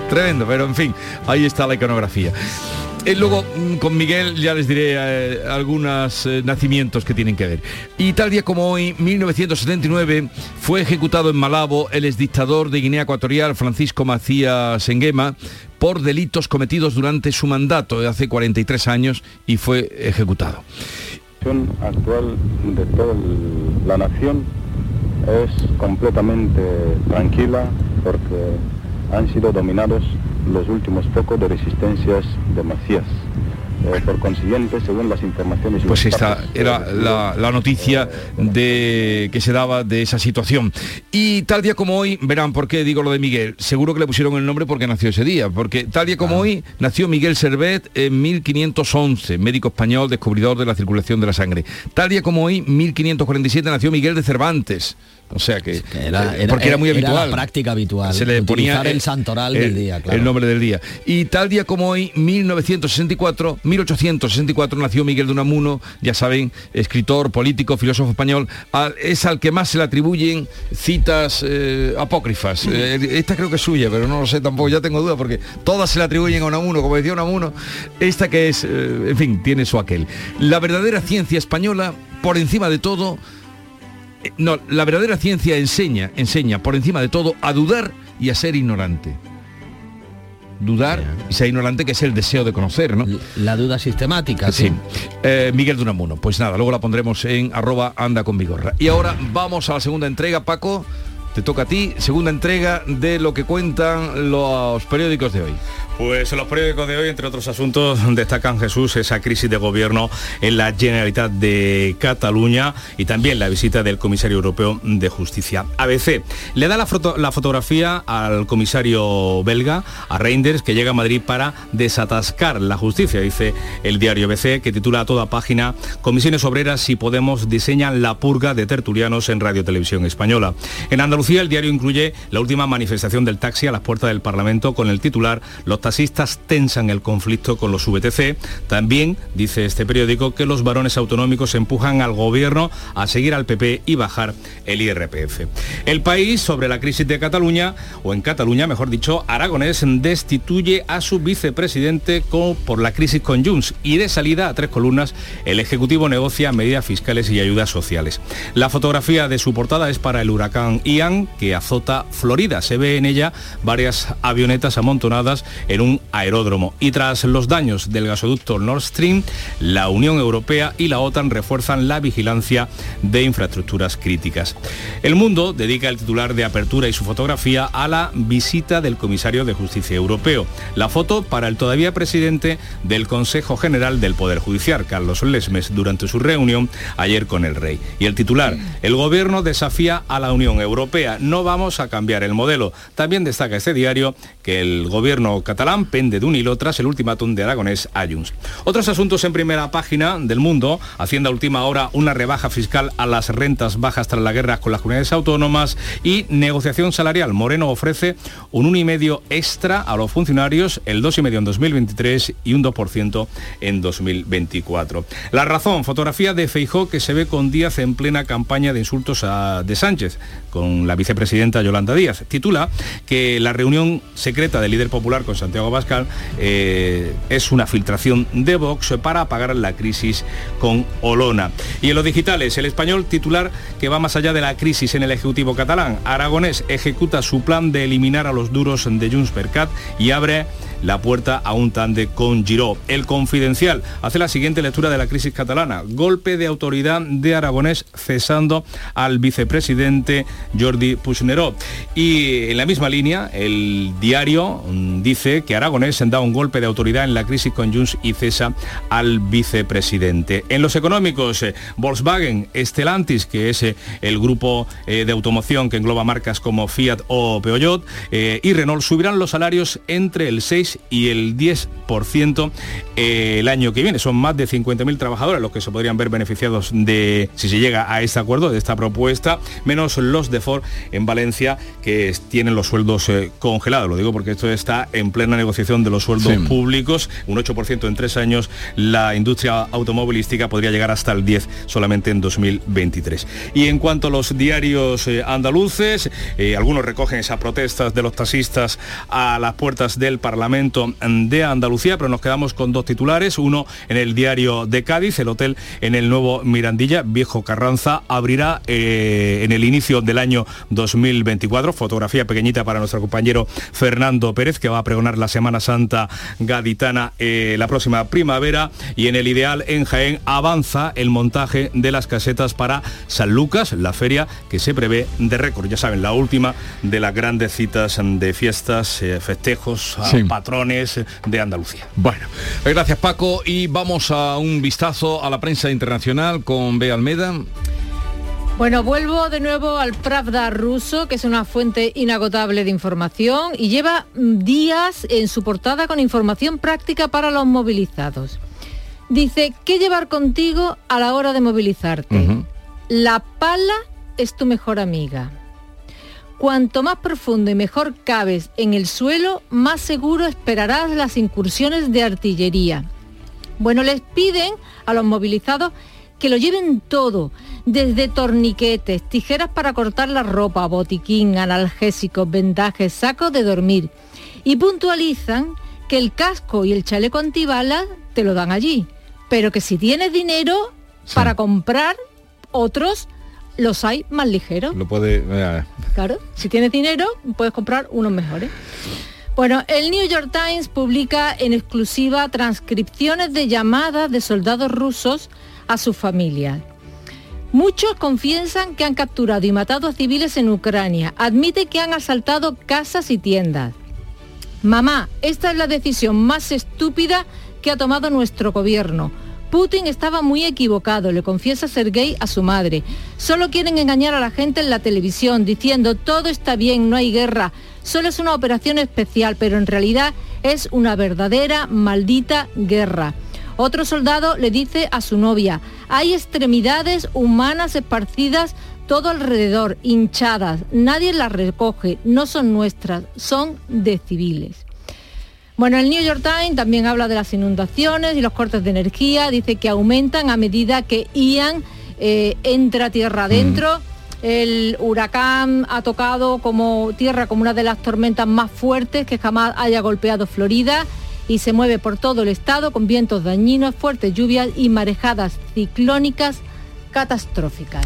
Tremendo, pero en fin, ahí está la iconografía. Eh, luego, mm, con Miguel ya les diré eh, algunos eh, nacimientos que tienen que ver. Y tal día como hoy, 1979, fue ejecutado en Malabo el exdictador de Guinea Ecuatorial, Francisco Macías Senguema, por delitos cometidos durante su mandato de hace 43 años y fue ejecutado. situación actual de toda la nación es completamente tranquila porque han sido dominados los últimos focos de resistencias de Macías. Eh, por consiguiente, según las informaciones... Pues esta era la, la noticia de que se daba de esa situación. Y tal día como hoy, verán por qué digo lo de Miguel. Seguro que le pusieron el nombre porque nació ese día. Porque tal día como hoy nació Miguel Servet en 1511, médico español, descubridor de la circulación de la sangre. Tal día como hoy, 1547, nació Miguel de Cervantes. O sea que, Era- era- porque era muy era habitual. la práctica habitual, Se le ponía el santoral del día, claro. El nombre del día. Y tal día como hoy, 1964, 1864 nació Miguel de Unamuno, ya saben, escritor, político, filósofo español, al- es al que más se le atribuyen citas eh, apócrifas. Eh, esta creo que es suya, pero no lo sé tampoco, ya tengo duda porque todas se le atribuyen a Unamuno, como decía Unamuno, esta que es, eh, en fin, tiene su aquel. La verdadera ciencia española, por encima de todo, No, la verdadera ciencia enseña, enseña por encima de todo a dudar y a ser ignorante. Dudar y ser ignorante, que es el deseo de conocer, ¿no? La duda sistemática. Sí. Eh, Miguel Dunamuno. Pues nada, luego la pondremos en arroba anda con Vigorra. Y ahora vamos a la segunda entrega, Paco. Te toca a ti, segunda entrega de lo que cuentan los periódicos de hoy. Pues en los periódicos de hoy, entre otros asuntos, destacan Jesús esa crisis de gobierno en la Generalitat de Cataluña y también la visita del comisario europeo de justicia. ABC le da la, foto- la fotografía al comisario belga, a Reinders, que llega a Madrid para desatascar la justicia, dice el diario ABC, que titula a toda página Comisiones Obreras y Podemos diseñan la purga de tertulianos en Radio Televisión Española. En Andalucía el diario incluye la última manifestación del taxi a las puertas del Parlamento con el titular Los taxistas tensan el conflicto con los VTC. También dice este periódico que los varones autonómicos empujan al gobierno a seguir al PP y bajar el IRPF. El país sobre la crisis de Cataluña, o en Cataluña mejor dicho, Aragonés destituye a su vicepresidente por la crisis con Junts y de salida a tres columnas el Ejecutivo negocia medidas fiscales y ayudas sociales. La fotografía de su portada es para el huracán Ian que azota Florida. Se ve en ella varias avionetas amontonadas en un aeródromo. Y tras los daños del gasoducto Nord Stream, la Unión Europea y la OTAN refuerzan la vigilancia de infraestructuras críticas. El mundo dedica el titular de apertura y su fotografía a la visita del comisario de Justicia Europeo. La foto para el todavía presidente del Consejo General del Poder Judicial, Carlos Lesmes, durante su reunión ayer con el rey. Y el titular, el gobierno desafía a la Unión Europea. No vamos a cambiar el modelo. También destaca este diario que el gobierno catalán pende de un hilo tras el ultimátum de Aragonés a. Otros asuntos en primera página del mundo. Hacienda última hora una rebaja fiscal a las rentas bajas tras la guerra con las comunidades autónomas y negociación salarial. Moreno ofrece un 1,5 extra a los funcionarios, el 2,5 en 2023 y un 2% en 2024. La razón, fotografía de Feijó que se ve con Díaz en plena campaña de insultos a de Sánchez con la vicepresidenta Yolanda Díaz. Titula que la reunión secreta del líder popular con Pascal eh, es una filtración de Vox para apagar la crisis con Olona. Y en los digitales, el español titular que va más allá de la crisis en el Ejecutivo catalán. Aragonés ejecuta su plan de eliminar a los duros de Junts per y abre la puerta a un tande con Giró. El Confidencial hace la siguiente lectura de la crisis catalana. Golpe de autoridad de Aragonés cesando al vicepresidente Jordi Puigneró. Y en la misma línea, el diario mm, dice que Aragonés da un golpe de autoridad en la crisis con Junts y cesa al vicepresidente. En los económicos, eh, Volkswagen, Stellantis, que es eh, el grupo eh, de automoción que engloba marcas como Fiat o Peugeot, y Renault subirán los salarios entre el 6 y el 10% eh, el año que viene. Son más de 50.000 trabajadores los que se podrían ver beneficiados de, si se llega a este acuerdo, de esta propuesta, menos los de Ford en Valencia que tienen los sueldos eh, congelados. Lo digo porque esto está en plena negociación de los sueldos Sí. públicos, un 8% en tres años. La industria automovilística podría llegar hasta el 10 solamente en 2023. Y en cuanto a los diarios eh, andaluces, eh, algunos recogen esas protestas de los taxistas a las puertas del Parlamento de Andalucía, pero nos quedamos con dos titulares. Uno en el diario de Cádiz, el hotel en el nuevo Mirandilla, Viejo Carranza, abrirá eh, en el inicio del año 2024. Fotografía pequeñita para nuestro compañero Fernando Pérez, que va a pregonar la Semana Santa gaditana eh, la próxima primavera. Y en el ideal en Jaén avanza el montaje de las casetas para San Lucas, la feria que se prevé de récord. Ya saben, la última de las grandes citas de fiestas, eh, festejos, Sí. Patrones de Andalucía. Bueno, eh, gracias Paco y vamos a un vistazo a la prensa internacional con Bea Almeda. Bueno, vuelvo de nuevo al Pravda ruso, que es una fuente inagotable de información y lleva mm, días en su portada con información práctica para los movilizados. Dice, ¿qué llevar contigo a la hora de movilizarte? La pala es tu mejor amiga. Cuanto más profundo y mejor cabes en el suelo, más seguro esperarás las incursiones de artillería. Bueno, les piden a los movilizados que lo lleven todo, desde torniquetes, tijeras para cortar la ropa, botiquín, analgésicos, vendajes, sacos de dormir. Y puntualizan que el casco y el chaleco antibalas te lo dan allí, pero que si tienes dinero para comprar, otros los hay más ligeros. Lo puede... eh, Claro, si tienes dinero, puedes comprar unos mejores. Bueno, el New York Times publica en exclusiva transcripciones de llamadas de soldados rusos a sus familias. Muchos confiesan que han capturado y matado a civiles en Ucrania. Admite que han asaltado casas y tiendas. Mamá, esta es la decisión más estúpida que ha tomado nuestro gobierno. Putin estaba muy equivocado, le confiesa Sergei a su madre. Solo quieren engañar a la gente en la televisión diciendo todo está bien, no hay guerra, solo es una operación especial, pero en realidad es una verdadera maldita guerra. Otro soldado le dice a su novia, hay extremidades humanas esparcidas todo alrededor, hinchadas, nadie las recoge, no son nuestras, son de civiles. Bueno, el New York Times también habla de las inundaciones y los cortes de energía, dice que aumentan a medida que Ian eh, entra tierra adentro. El huracán ha tocado como tierra como una de las tormentas más fuertes que jamás haya golpeado Florida y se mueve por todo el estado con vientos dañinos, fuertes lluvias y marejadas ciclónicas catastróficas.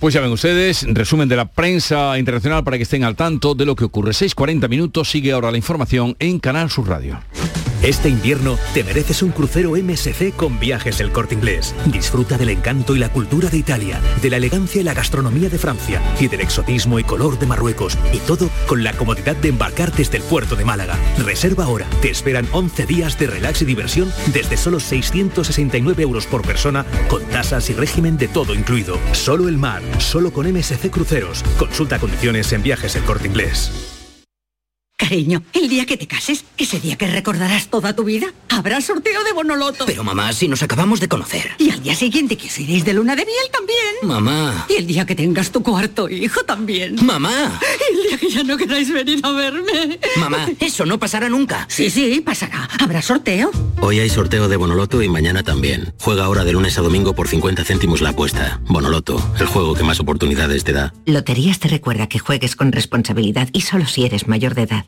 Pues ya ven ustedes, resumen de la prensa internacional para que estén al tanto de lo que ocurre. 6.40 minutos, sigue ahora la información en Canal Sur Radio. Este invierno te mereces un crucero MSC con viajes del corte inglés. Disfruta del encanto y la cultura de Italia, de la elegancia y la gastronomía de Francia y del exotismo y color de Marruecos. Y todo con la comodidad de embarcar desde el puerto de Málaga. Reserva ahora. Te esperan 11 días de relax y diversión desde solo 669 euros por persona con tasas y régimen de todo incluido. Solo el mar, solo con MSC Cruceros. Consulta condiciones en viajes el corte inglés. Cariño, el día que te cases, ese día que recordarás toda tu vida, habrá sorteo de Bonoloto. Pero mamá, si nos acabamos de conocer. Y al día siguiente que os iréis de luna de miel también. Mamá. Y el día que tengas tu cuarto hijo también. Mamá. Y el día que ya no queráis venir a verme. Mamá, eso no pasará nunca. Sí, sí, pasará. Habrá sorteo. Hoy hay sorteo de Bonoloto y mañana también. Juega ahora de lunes a domingo por 50 céntimos la apuesta. Bonoloto, el juego que más oportunidades te da. Loterías te recuerda que juegues con responsabilidad y solo si eres mayor de edad.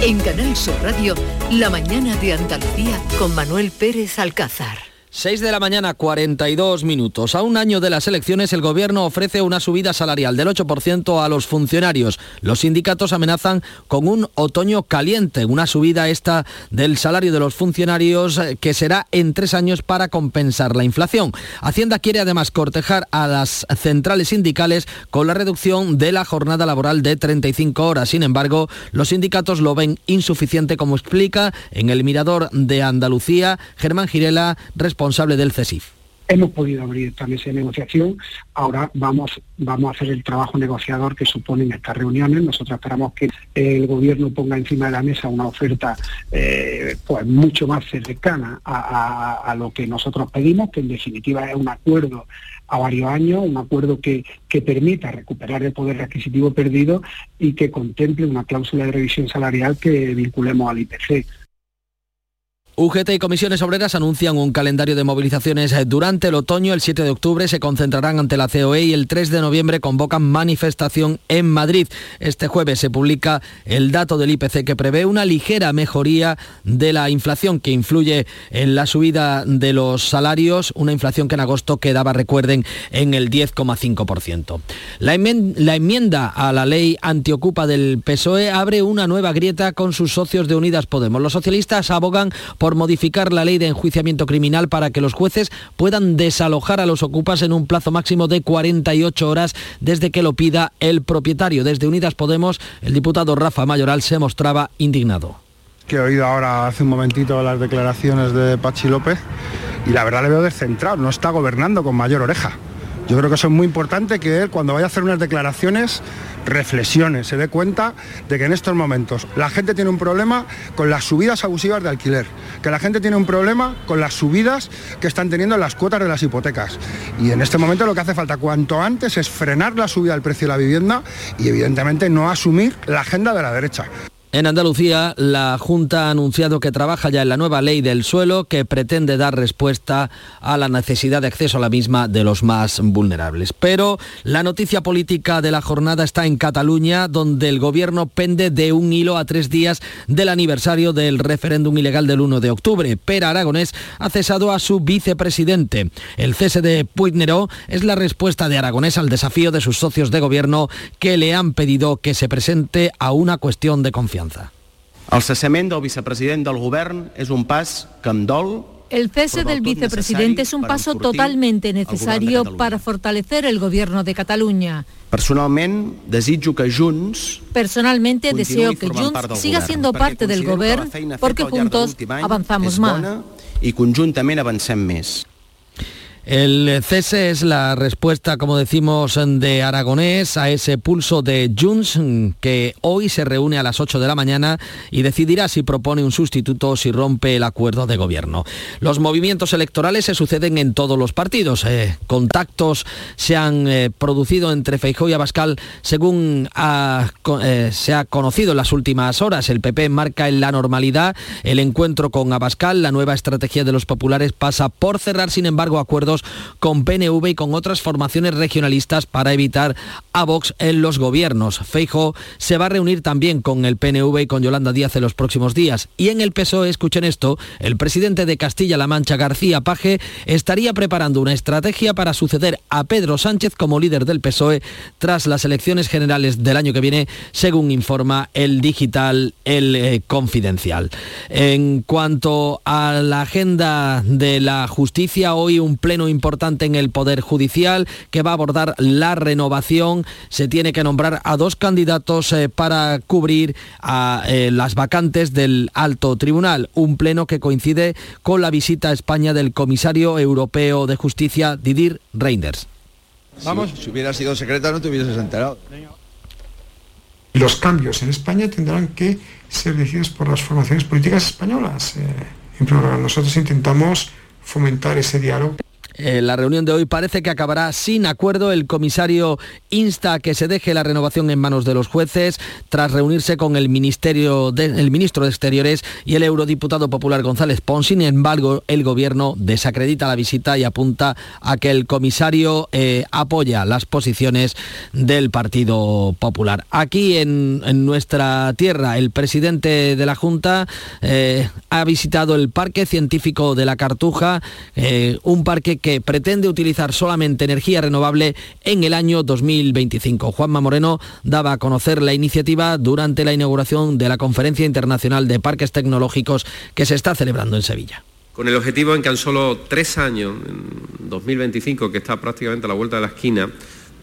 En Canal Sur Radio, la mañana de Andalucía con Manuel Pérez Alcázar. 6 de la mañana, 42 minutos. A un año de las elecciones, el gobierno ofrece una subida salarial del 8% a los funcionarios. Los sindicatos amenazan con un otoño caliente, una subida esta del salario de los funcionarios eh, que será en tres años para compensar la inflación. Hacienda quiere además cortejar a las centrales sindicales con la reducción de la jornada laboral de 35 horas. Sin embargo, los sindicatos lo ven insuficiente, como explica en el Mirador de Andalucía Germán Girela, responsable del CESIF. Hemos podido abrir esta mesa de negociación, ahora vamos, vamos a hacer el trabajo negociador que suponen estas reuniones. Nosotros esperamos que el gobierno ponga encima de la mesa una oferta eh, pues mucho más cercana a, a- a lo que nosotros pedimos, que en definitiva es un acuerdo a varios años, un acuerdo que, que permita recuperar el poder adquisitivo perdido y que contemple una cláusula de revisión salarial que vinculemos al IPC. UGT y comisiones obreras anuncian un calendario de movilizaciones eh, durante el otoño. El 7 de octubre se concentrarán ante la COE y el 3 de noviembre convocan manifestación en Madrid. Este jueves se publica el dato del IPC que prevé una ligera mejoría de la inflación que influye en la subida de los salarios, una inflación que en agosto quedaba, recuerden, en el 10,5%. La, enmienda a la ley antiocupa del PSOE abre una nueva grieta con sus socios de Unidas Podemos. Los socialistas abogan por por modificar la ley de enjuiciamiento criminal para que los jueces puedan desalojar a los ocupas en un plazo máximo de 48 horas desde que lo pida el propietario. Desde Unidas Podemos, el diputado Rafa Mayoral se mostraba indignado. Que he oído ahora hace un momentito las declaraciones de Pachi López y la verdad le veo descentrado, no está gobernando con mayor oreja. Yo creo que eso es muy importante que él cuando vaya a hacer unas declaraciones reflexione, se dé cuenta de que en estos momentos la gente tiene un problema con las subidas abusivas de alquiler, que la gente tiene un problema con las subidas que están teniendo en las cuotas de las hipotecas. Y en este momento lo que hace falta cuanto antes es frenar la subida del precio de la vivienda y evidentemente no asumir la agenda de la derecha. En Andalucía, la Junta ha anunciado que trabaja ya en la nueva ley del suelo que pretende dar respuesta a la necesidad de acceso a la misma de los más vulnerables. Pero la noticia política de la jornada está en Cataluña, donde el gobierno pende de un hilo a tres días del aniversario del referéndum ilegal del 1 de octubre. Pera Aragonés ha cesado a su vicepresidente. El cese de Puigneró es la respuesta de Aragonés al desafío de sus socios de gobierno que le han pedido que se presente a una cuestión de confianza. El cessament del vicepresident del govern és un pas que em dol el cese del vicepresidente es un paso totalmente necesario para fortalecer el gobierno de Cataluña. Personalmente deseo que Junts Personalmente deseo que Junts siga siendo parte del gobierno porque juntos avanzamos más. Y conjuntament avancem més. El cese es la respuesta, como decimos, de Aragonés a ese pulso de Junts que hoy se reúne a las 8 de la mañana y decidirá si propone un sustituto o si rompe el acuerdo de gobierno. Los movimientos electorales se suceden en todos los partidos. Eh, contactos se han eh, producido entre Feijóo y Abascal según eh, se ha conocido en las últimas horas. El PP marca en la normalidad el encuentro con Abascal. La nueva estrategia de los populares pasa por cerrar, sin embargo, acuerdos con PNV y con otras formaciones regionalistas para evitar a Vox en los gobiernos. Feijo se va a reunir también con el PNV y con Yolanda Díaz en los próximos días. Y en el PSOE, escuchen esto, el presidente de Castilla-La Mancha, García Paje, estaría preparando una estrategia para suceder a Pedro Sánchez como líder del PSOE tras las elecciones generales del año que viene, según informa el digital El eh, Confidencial. En cuanto a la agenda de la justicia, hoy un pleno importante en el Poder Judicial que va a abordar la renovación. Se tiene que nombrar a dos candidatos eh, para cubrir a eh, las vacantes del Alto Tribunal. Un pleno que coincide con la visita a España del comisario europeo de justicia Didier Reinders. Vamos. Si, hubiera sido secreta no te hubieses enterado. Los cambios en España tendrán que ser decididos por las formaciones políticas españolas. Eh, nosotros intentamos fomentar ese diálogo. Eh, la reunión de hoy parece que acabará sin acuerdo. El comisario insta a que se deje la renovación en manos de los jueces tras reunirse con el, ministerio el ministro de Exteriores y el eurodiputado popular González Pons. Sin embargo, el gobierno desacredita la visita y apunta a que el comisario eh, apoya las posiciones del Partido Popular. Aquí en, nuestra tierra, el presidente de la Junta eh, ha visitado el Parque Científico de la Cartuja, un parque que que pretende utilizar solamente energía renovable en el año 2025. Juanma Moreno daba a conocer la iniciativa durante la inauguración de la Conferencia Internacional de Parques Tecnológicos que se está celebrando en Sevilla con el objetivo en que en solo tres años, en 2025, que está prácticamente a la vuelta de la esquina,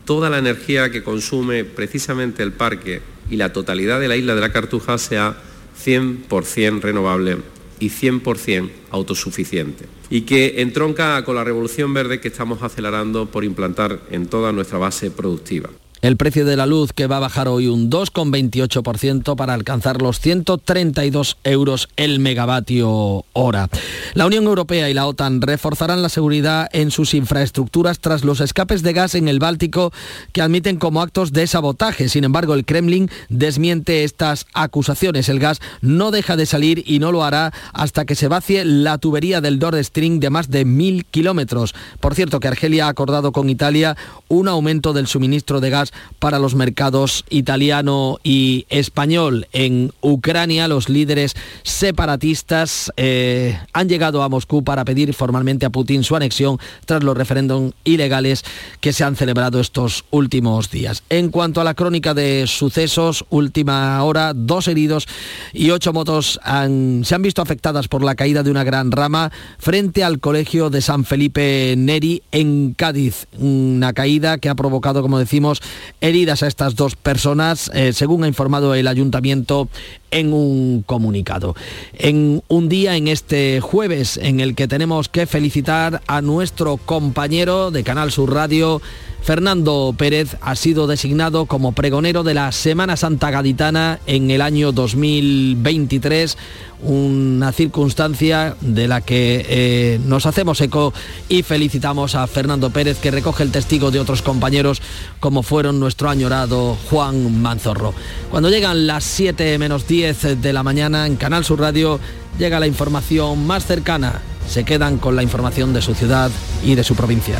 toda la energía que consume precisamente el parque y la totalidad de la isla de la Cartuja sea 100% renovable y 100% autosuficiente y que entronca con la revolución verde que estamos acelerando por implantar en toda nuestra base productiva. El precio de la luz que va a bajar hoy un 2,28% para alcanzar los 132 euros el megavatio hora. La Unión Europea y la OTAN reforzarán la seguridad en sus infraestructuras tras los escapes de gas en el Báltico que admiten como actos de sabotaje. Sin embargo, el Kremlin desmiente estas acusaciones. El gas no deja de salir y no lo hará hasta que se vacie la tubería del Nord Stream de más de mil kilómetros. Por cierto, que Argelia ha acordado con Italia un aumento del suministro de gas para los mercados italiano y español. En Ucrania los líderes separatistas eh, han llegado a Moscú para pedir formalmente a Putin su anexión tras los referéndums ilegales que se han celebrado estos últimos días. En cuanto a la crónica de sucesos, última hora, dos heridos y ocho motos se han visto afectadas por la caída de una gran rama frente al colegio de San Felipe Neri en Cádiz. Una caída que ha provocado, como decimos, heridas a estas dos personas, eh, según ha informado el ayuntamiento en un comunicado. En un día, en este jueves, en el que tenemos que felicitar a nuestro compañero de Canal Sur Radio, Fernando Pérez ha sido designado como pregonero de la Semana Santa Gaditana en el año 2023, una circunstancia de la que eh, nos hacemos eco y felicitamos a Fernando Pérez que recoge el testigo de otros compañeros como fueron nuestro añorado Juan Manzorro. Cuando llegan las 7 menos 10 de la mañana en Canal Sur Radio llega la información más cercana. Se quedan con la información de su ciudad y de su provincia.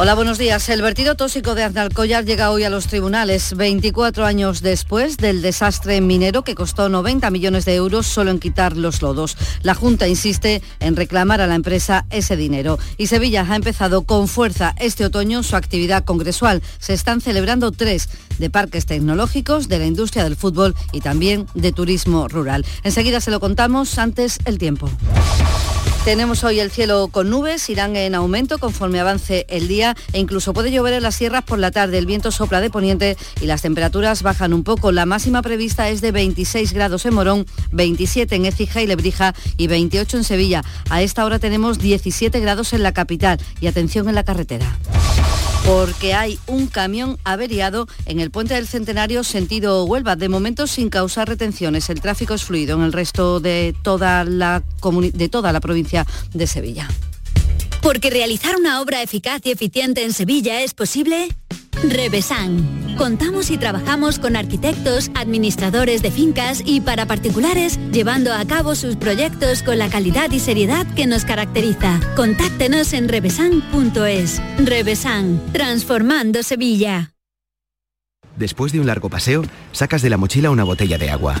Hola, buenos días. El vertido tóxico de Aznalcóllar llega hoy a los tribunales, 24 años después del desastre minero que costó 90 millones de euros solo en quitar los lodos. La Junta insiste en reclamar a la empresa ese dinero. Y Sevilla ha empezado con fuerza este otoño su actividad congresual. Se están celebrando tres de parques tecnológicos, de la industria del fútbol y también de turismo rural. Enseguida se lo contamos, antes el tiempo. Tenemos hoy el cielo con nubes, irán en aumento conforme avance el día e incluso puede llover en las sierras por la tarde. El viento sopla de poniente y las temperaturas bajan un poco. La máxima prevista es de 26 grados en Morón, 27 en Écija y Lebrija y 28 en Sevilla. A esta hora tenemos 17 grados en la capital y atención en la carretera porque hay un camión averiado en el puente del Centenario sentido Huelva, de momento sin causar retenciones. El tráfico es fluido en el resto de toda la, de toda la provincia de Sevilla. Porque realizar una obra eficaz y eficiente en Sevilla es posible. Revesan. Contamos y trabajamos con arquitectos, administradores de fincas y para particulares, llevando a cabo sus proyectos con la calidad y seriedad que nos caracteriza. Contáctenos en revesan.es. Revesan, transformando Sevilla. Después de un largo paseo, sacas de la mochila una botella de agua.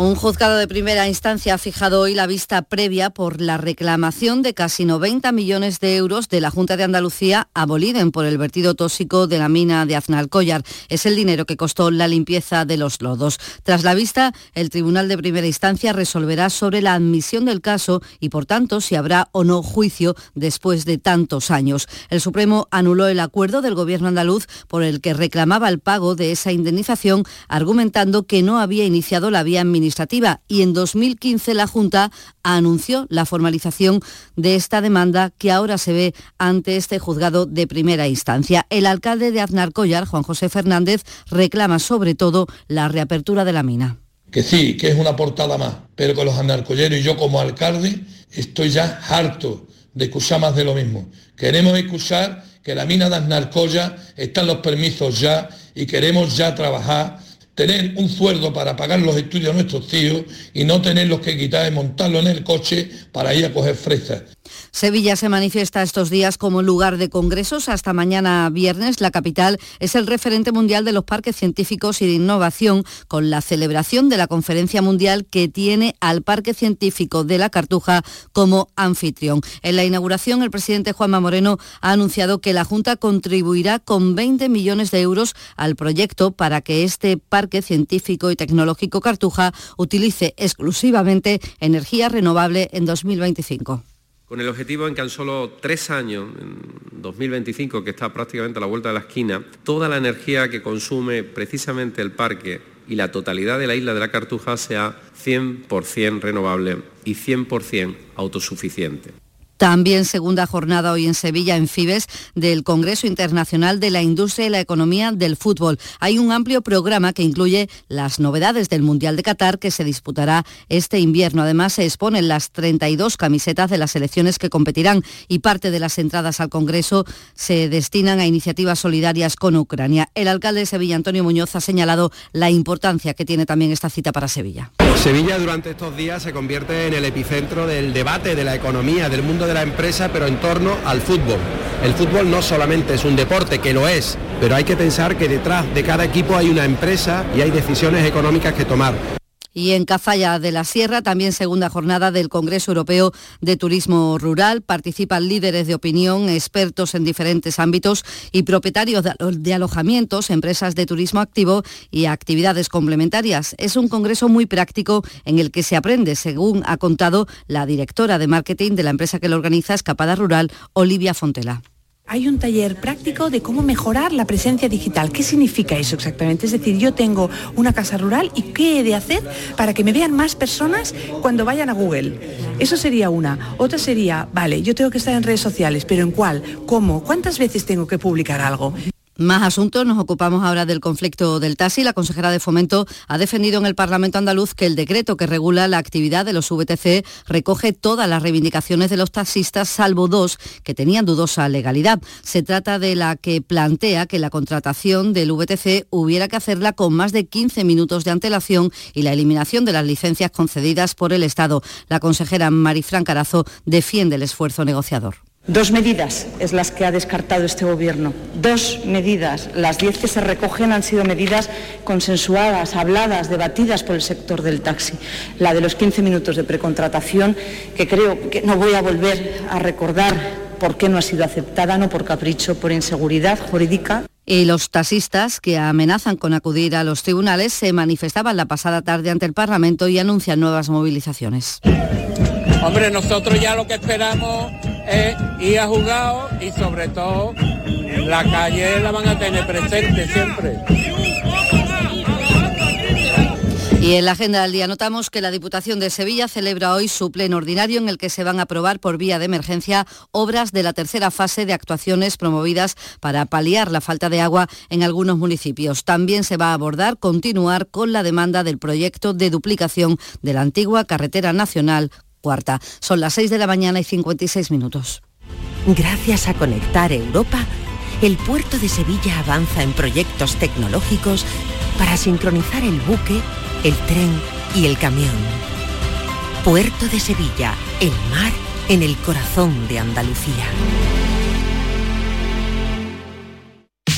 Un juzgado de primera instancia ha fijado hoy la vista previa por la reclamación de casi 90 millones de euros de la Junta de Andalucía a Boliden por el vertido tóxico de la mina de Aznalcóllar. Es el dinero que costó la limpieza de los lodos. Tras la vista, el Tribunal de Primera Instancia resolverá sobre la admisión del caso y, por tanto, si habrá o no juicio después de tantos años. El Supremo anuló el acuerdo del Gobierno andaluz por el que reclamaba el pago de esa indemnización, argumentando que no había iniciado la vía administrativa y en 2015 la Junta anunció la formalización de esta demanda que ahora se ve ante este juzgado de primera instancia. El alcalde de Aznarcóllar, Juan José Fernández, reclama sobre todo la reapertura de la mina. Que sí, que es una portada más, pero con los anarcolleros y yo como alcalde estoy ya harto de escuchar más de lo mismo. Queremos escuchar que la mina de Aznarcoya están los permisos ya y queremos ya trabajar tener un sueldo para pagar los estudios a nuestros tíos y no tenerlos que quitar y montarlo en el coche para ir a coger fresas. Sevilla se manifiesta estos días como lugar de congresos. Hasta mañana viernes, la capital es el referente mundial de los parques científicos y de innovación, con la celebración de la conferencia mundial que tiene al Parque Científico de la Cartuja como anfitrión. En la inauguración, el presidente Juanma Moreno ha anunciado que la Junta contribuirá con 20 millones de euros al proyecto para que este Parque Científico y Tecnológico Cartuja utilice exclusivamente energía renovable en 2025. Con el objetivo en que en solo tres años, en 2025, que está prácticamente a la vuelta de la esquina, toda la energía que consume precisamente el parque y la totalidad de la isla de la Cartuja sea 100% renovable y 100% autosuficiente. También segunda jornada hoy en Sevilla, en Fibes, del Congreso Internacional de la Industria y la Economía del Fútbol. Hay un amplio programa que incluye las novedades del Mundial de Qatar que se disputará este invierno. Además, se exponen las 32 camisetas de las selecciones que competirán y parte de las entradas al Congreso se destinan a iniciativas solidarias con Ucrania. El alcalde de Sevilla, Antonio Muñoz, ha señalado la importancia que tiene también esta cita para Sevilla. Sevilla durante estos días se convierte en el epicentro del debate de la economía, del mundo de la empresa, pero en torno al fútbol. El fútbol no solamente es un deporte, que lo es, pero hay que pensar que detrás de cada equipo hay una empresa y hay decisiones económicas que tomar. Y en Cazalla de la Sierra, también segunda jornada del Congreso Europeo de Turismo Rural. Participan líderes de opinión, expertos en diferentes ámbitos y propietarios de alojamientos, empresas de turismo activo y actividades complementarias. Es un congreso muy práctico en el que se aprende, según ha contado la directora de marketing de la empresa que lo organiza, Escapada Rural, Olivia Fontela. Hay un taller práctico de cómo mejorar la presencia digital. ¿Qué significa eso exactamente? Es decir, yo tengo una casa rural y qué he de hacer para que me vean más personas cuando vayan a Google. Eso sería una. Otra sería, vale, yo tengo que estar en redes sociales, pero ¿en cuál? ¿Cómo? ¿Cuántas veces tengo que publicar algo? Más asuntos, nos ocupamos ahora del conflicto del taxi. La consejera de Fomento ha defendido en el Parlamento andaluz que el decreto que regula la actividad de los VTC recoge todas las reivindicaciones de los taxistas, salvo dos que tenían dudosa legalidad. Se trata de la que plantea que la contratación del VTC hubiera que hacerla con más de 15 minutos de antelación y la eliminación de las licencias concedidas por el Estado. La consejera Marifran Carazo defiende el esfuerzo negociador. Dos medidas es las que ha descartado este Gobierno. Dos medidas. Las diez que se recogen han sido medidas consensuadas, habladas, debatidas por el sector del taxi. La de los 15 minutos de precontratación, que creo que no voy a volver a recordar por qué no ha sido aceptada, no por capricho, por inseguridad jurídica. Y los taxistas que amenazan con acudir a los tribunales se manifestaban la pasada tarde ante el Parlamento y anuncian nuevas movilizaciones. Hombre, nosotros ya lo que esperamos es ir a jugar y sobre todo la calle la van a tener presente siempre. Y en la agenda del día notamos que la Diputación de Sevilla celebra hoy su pleno ordinario en el que se van a aprobar por vía de emergencia obras de la tercera fase de actuaciones promovidas para paliar la falta de agua en algunos municipios. También se va a abordar continuar con la demanda del proyecto de duplicación de la antigua carretera nacional cuarta. Son las 6 de la mañana y 56 minutos. Gracias a Conectar Europa, el puerto de Sevilla avanza en proyectos tecnológicos para sincronizar el buque, el tren y el camión. Puerto de Sevilla, el mar en el corazón de Andalucía.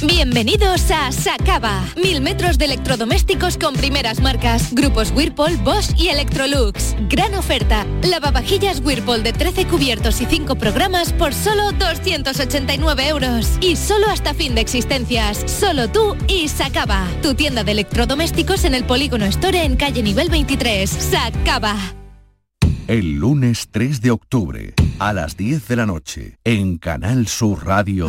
Bienvenidos a Sacaba. Mil metros de electrodomésticos con primeras marcas. Grupos Whirlpool, Bosch y Electrolux. Gran oferta. Lavavajillas Whirlpool de 13 cubiertos y 5 programas por solo 289 euros. Y solo hasta fin de existencias. Solo tú y Sacaba. Tu tienda de electrodomésticos en el Polígono Store en calle nivel 23. Sacaba. El lunes 3 de octubre, a las 10 de la noche, en Canal Sur Radio.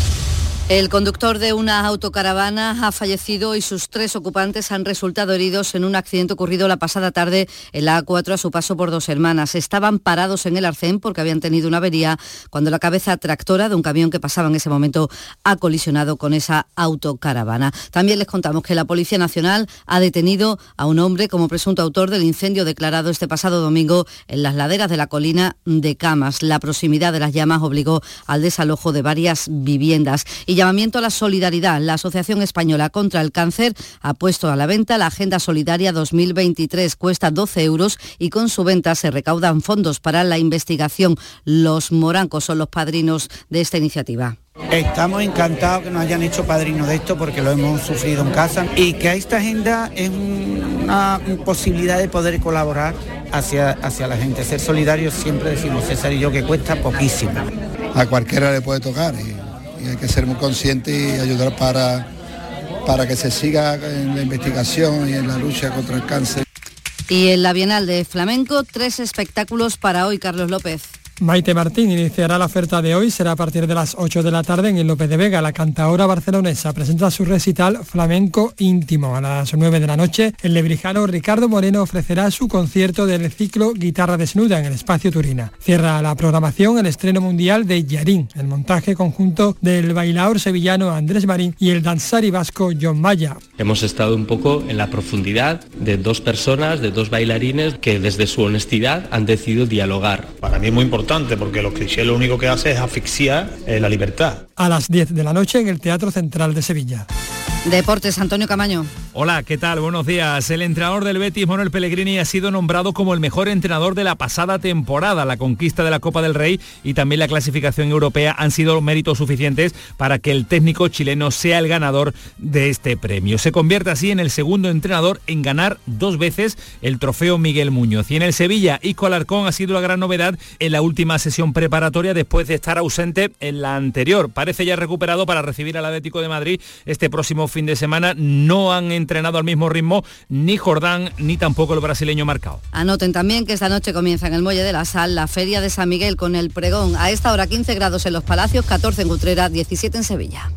El conductor de una autocaravana ha fallecido y sus tres ocupantes han resultado heridos en un accidente ocurrido la pasada tarde en la A4 a su paso por dos hermanas. Estaban parados en el arcén porque habían tenido una avería cuando la cabeza tractora de un camión que pasaba en ese momento ha colisionado con esa autocaravana. También les contamos que la Policía Nacional ha detenido a un hombre como presunto autor del incendio declarado este pasado domingo en las laderas de la colina de Camas. La proximidad de las llamas obligó al desalojo de varias viviendas. Y llamamiento a la solidaridad. La Asociación Española contra el Cáncer ha puesto a la venta la Agenda Solidaria 2023. Cuesta 12 euros y con su venta se recaudan fondos para la investigación. Los morancos son los padrinos de esta iniciativa. Estamos encantados que nos hayan hecho padrinos de esto porque lo hemos sufrido en casa y que esta agenda es una posibilidad de poder colaborar hacia, hacia la gente. Ser solidarios siempre decimos César y yo que cuesta poquísimo. A cualquiera le puede tocar y y hay que ser muy consciente y ayudar para, para que se siga en la investigación y en la lucha contra el cáncer. Y en la Bienal de Flamenco, tres espectáculos para hoy, Carlos López. Maite Martín iniciará la oferta de hoy, será a partir de las 8 de la tarde en el López de Vega. La cantaora barcelonesa presenta su recital Flamenco Íntimo. A las 9 de la noche, el lebrijano Ricardo Moreno ofrecerá su concierto del ciclo Guitarra Desnuda en el Espacio Turina. Cierra la programación el estreno mundial de Yarín, el montaje conjunto del bailaor sevillano Andrés Marín y el danzari vasco John Maya. Hemos estado un poco en la profundidad de dos personas, de dos bailarines que desde su honestidad han decidido dialogar. Para mí es muy importante porque los clichés lo único que hace es asfixiar eh, la libertad. A las 10 de la noche en el Teatro Central de Sevilla. Deportes, Antonio Camaño. Hola, ¿qué tal? Buenos días. El entrenador del Betis, Manuel Pellegrini, ha sido nombrado como el mejor entrenador de la pasada temporada. La conquista de la Copa del Rey y también la clasificación europea han sido méritos suficientes para que el técnico chileno sea el ganador de este premio. Se convierte así en el segundo entrenador en ganar dos veces el trofeo Miguel Muñoz. Y en el Sevilla, Isco Alarcón ha sido la gran novedad en la última sesión preparatoria después de estar ausente en la anterior. Parece ya recuperado para recibir al Atlético de Madrid este próximo fin de semana. No han entrenado al mismo ritmo ni Jordán ni tampoco el brasileño marcado. Anoten también que esta noche comienza en el Muelle de la Sal la Feria de San Miguel con el pregón. A esta hora 15 grados en los Palacios, 14 en Utrera, 17 en Sevilla.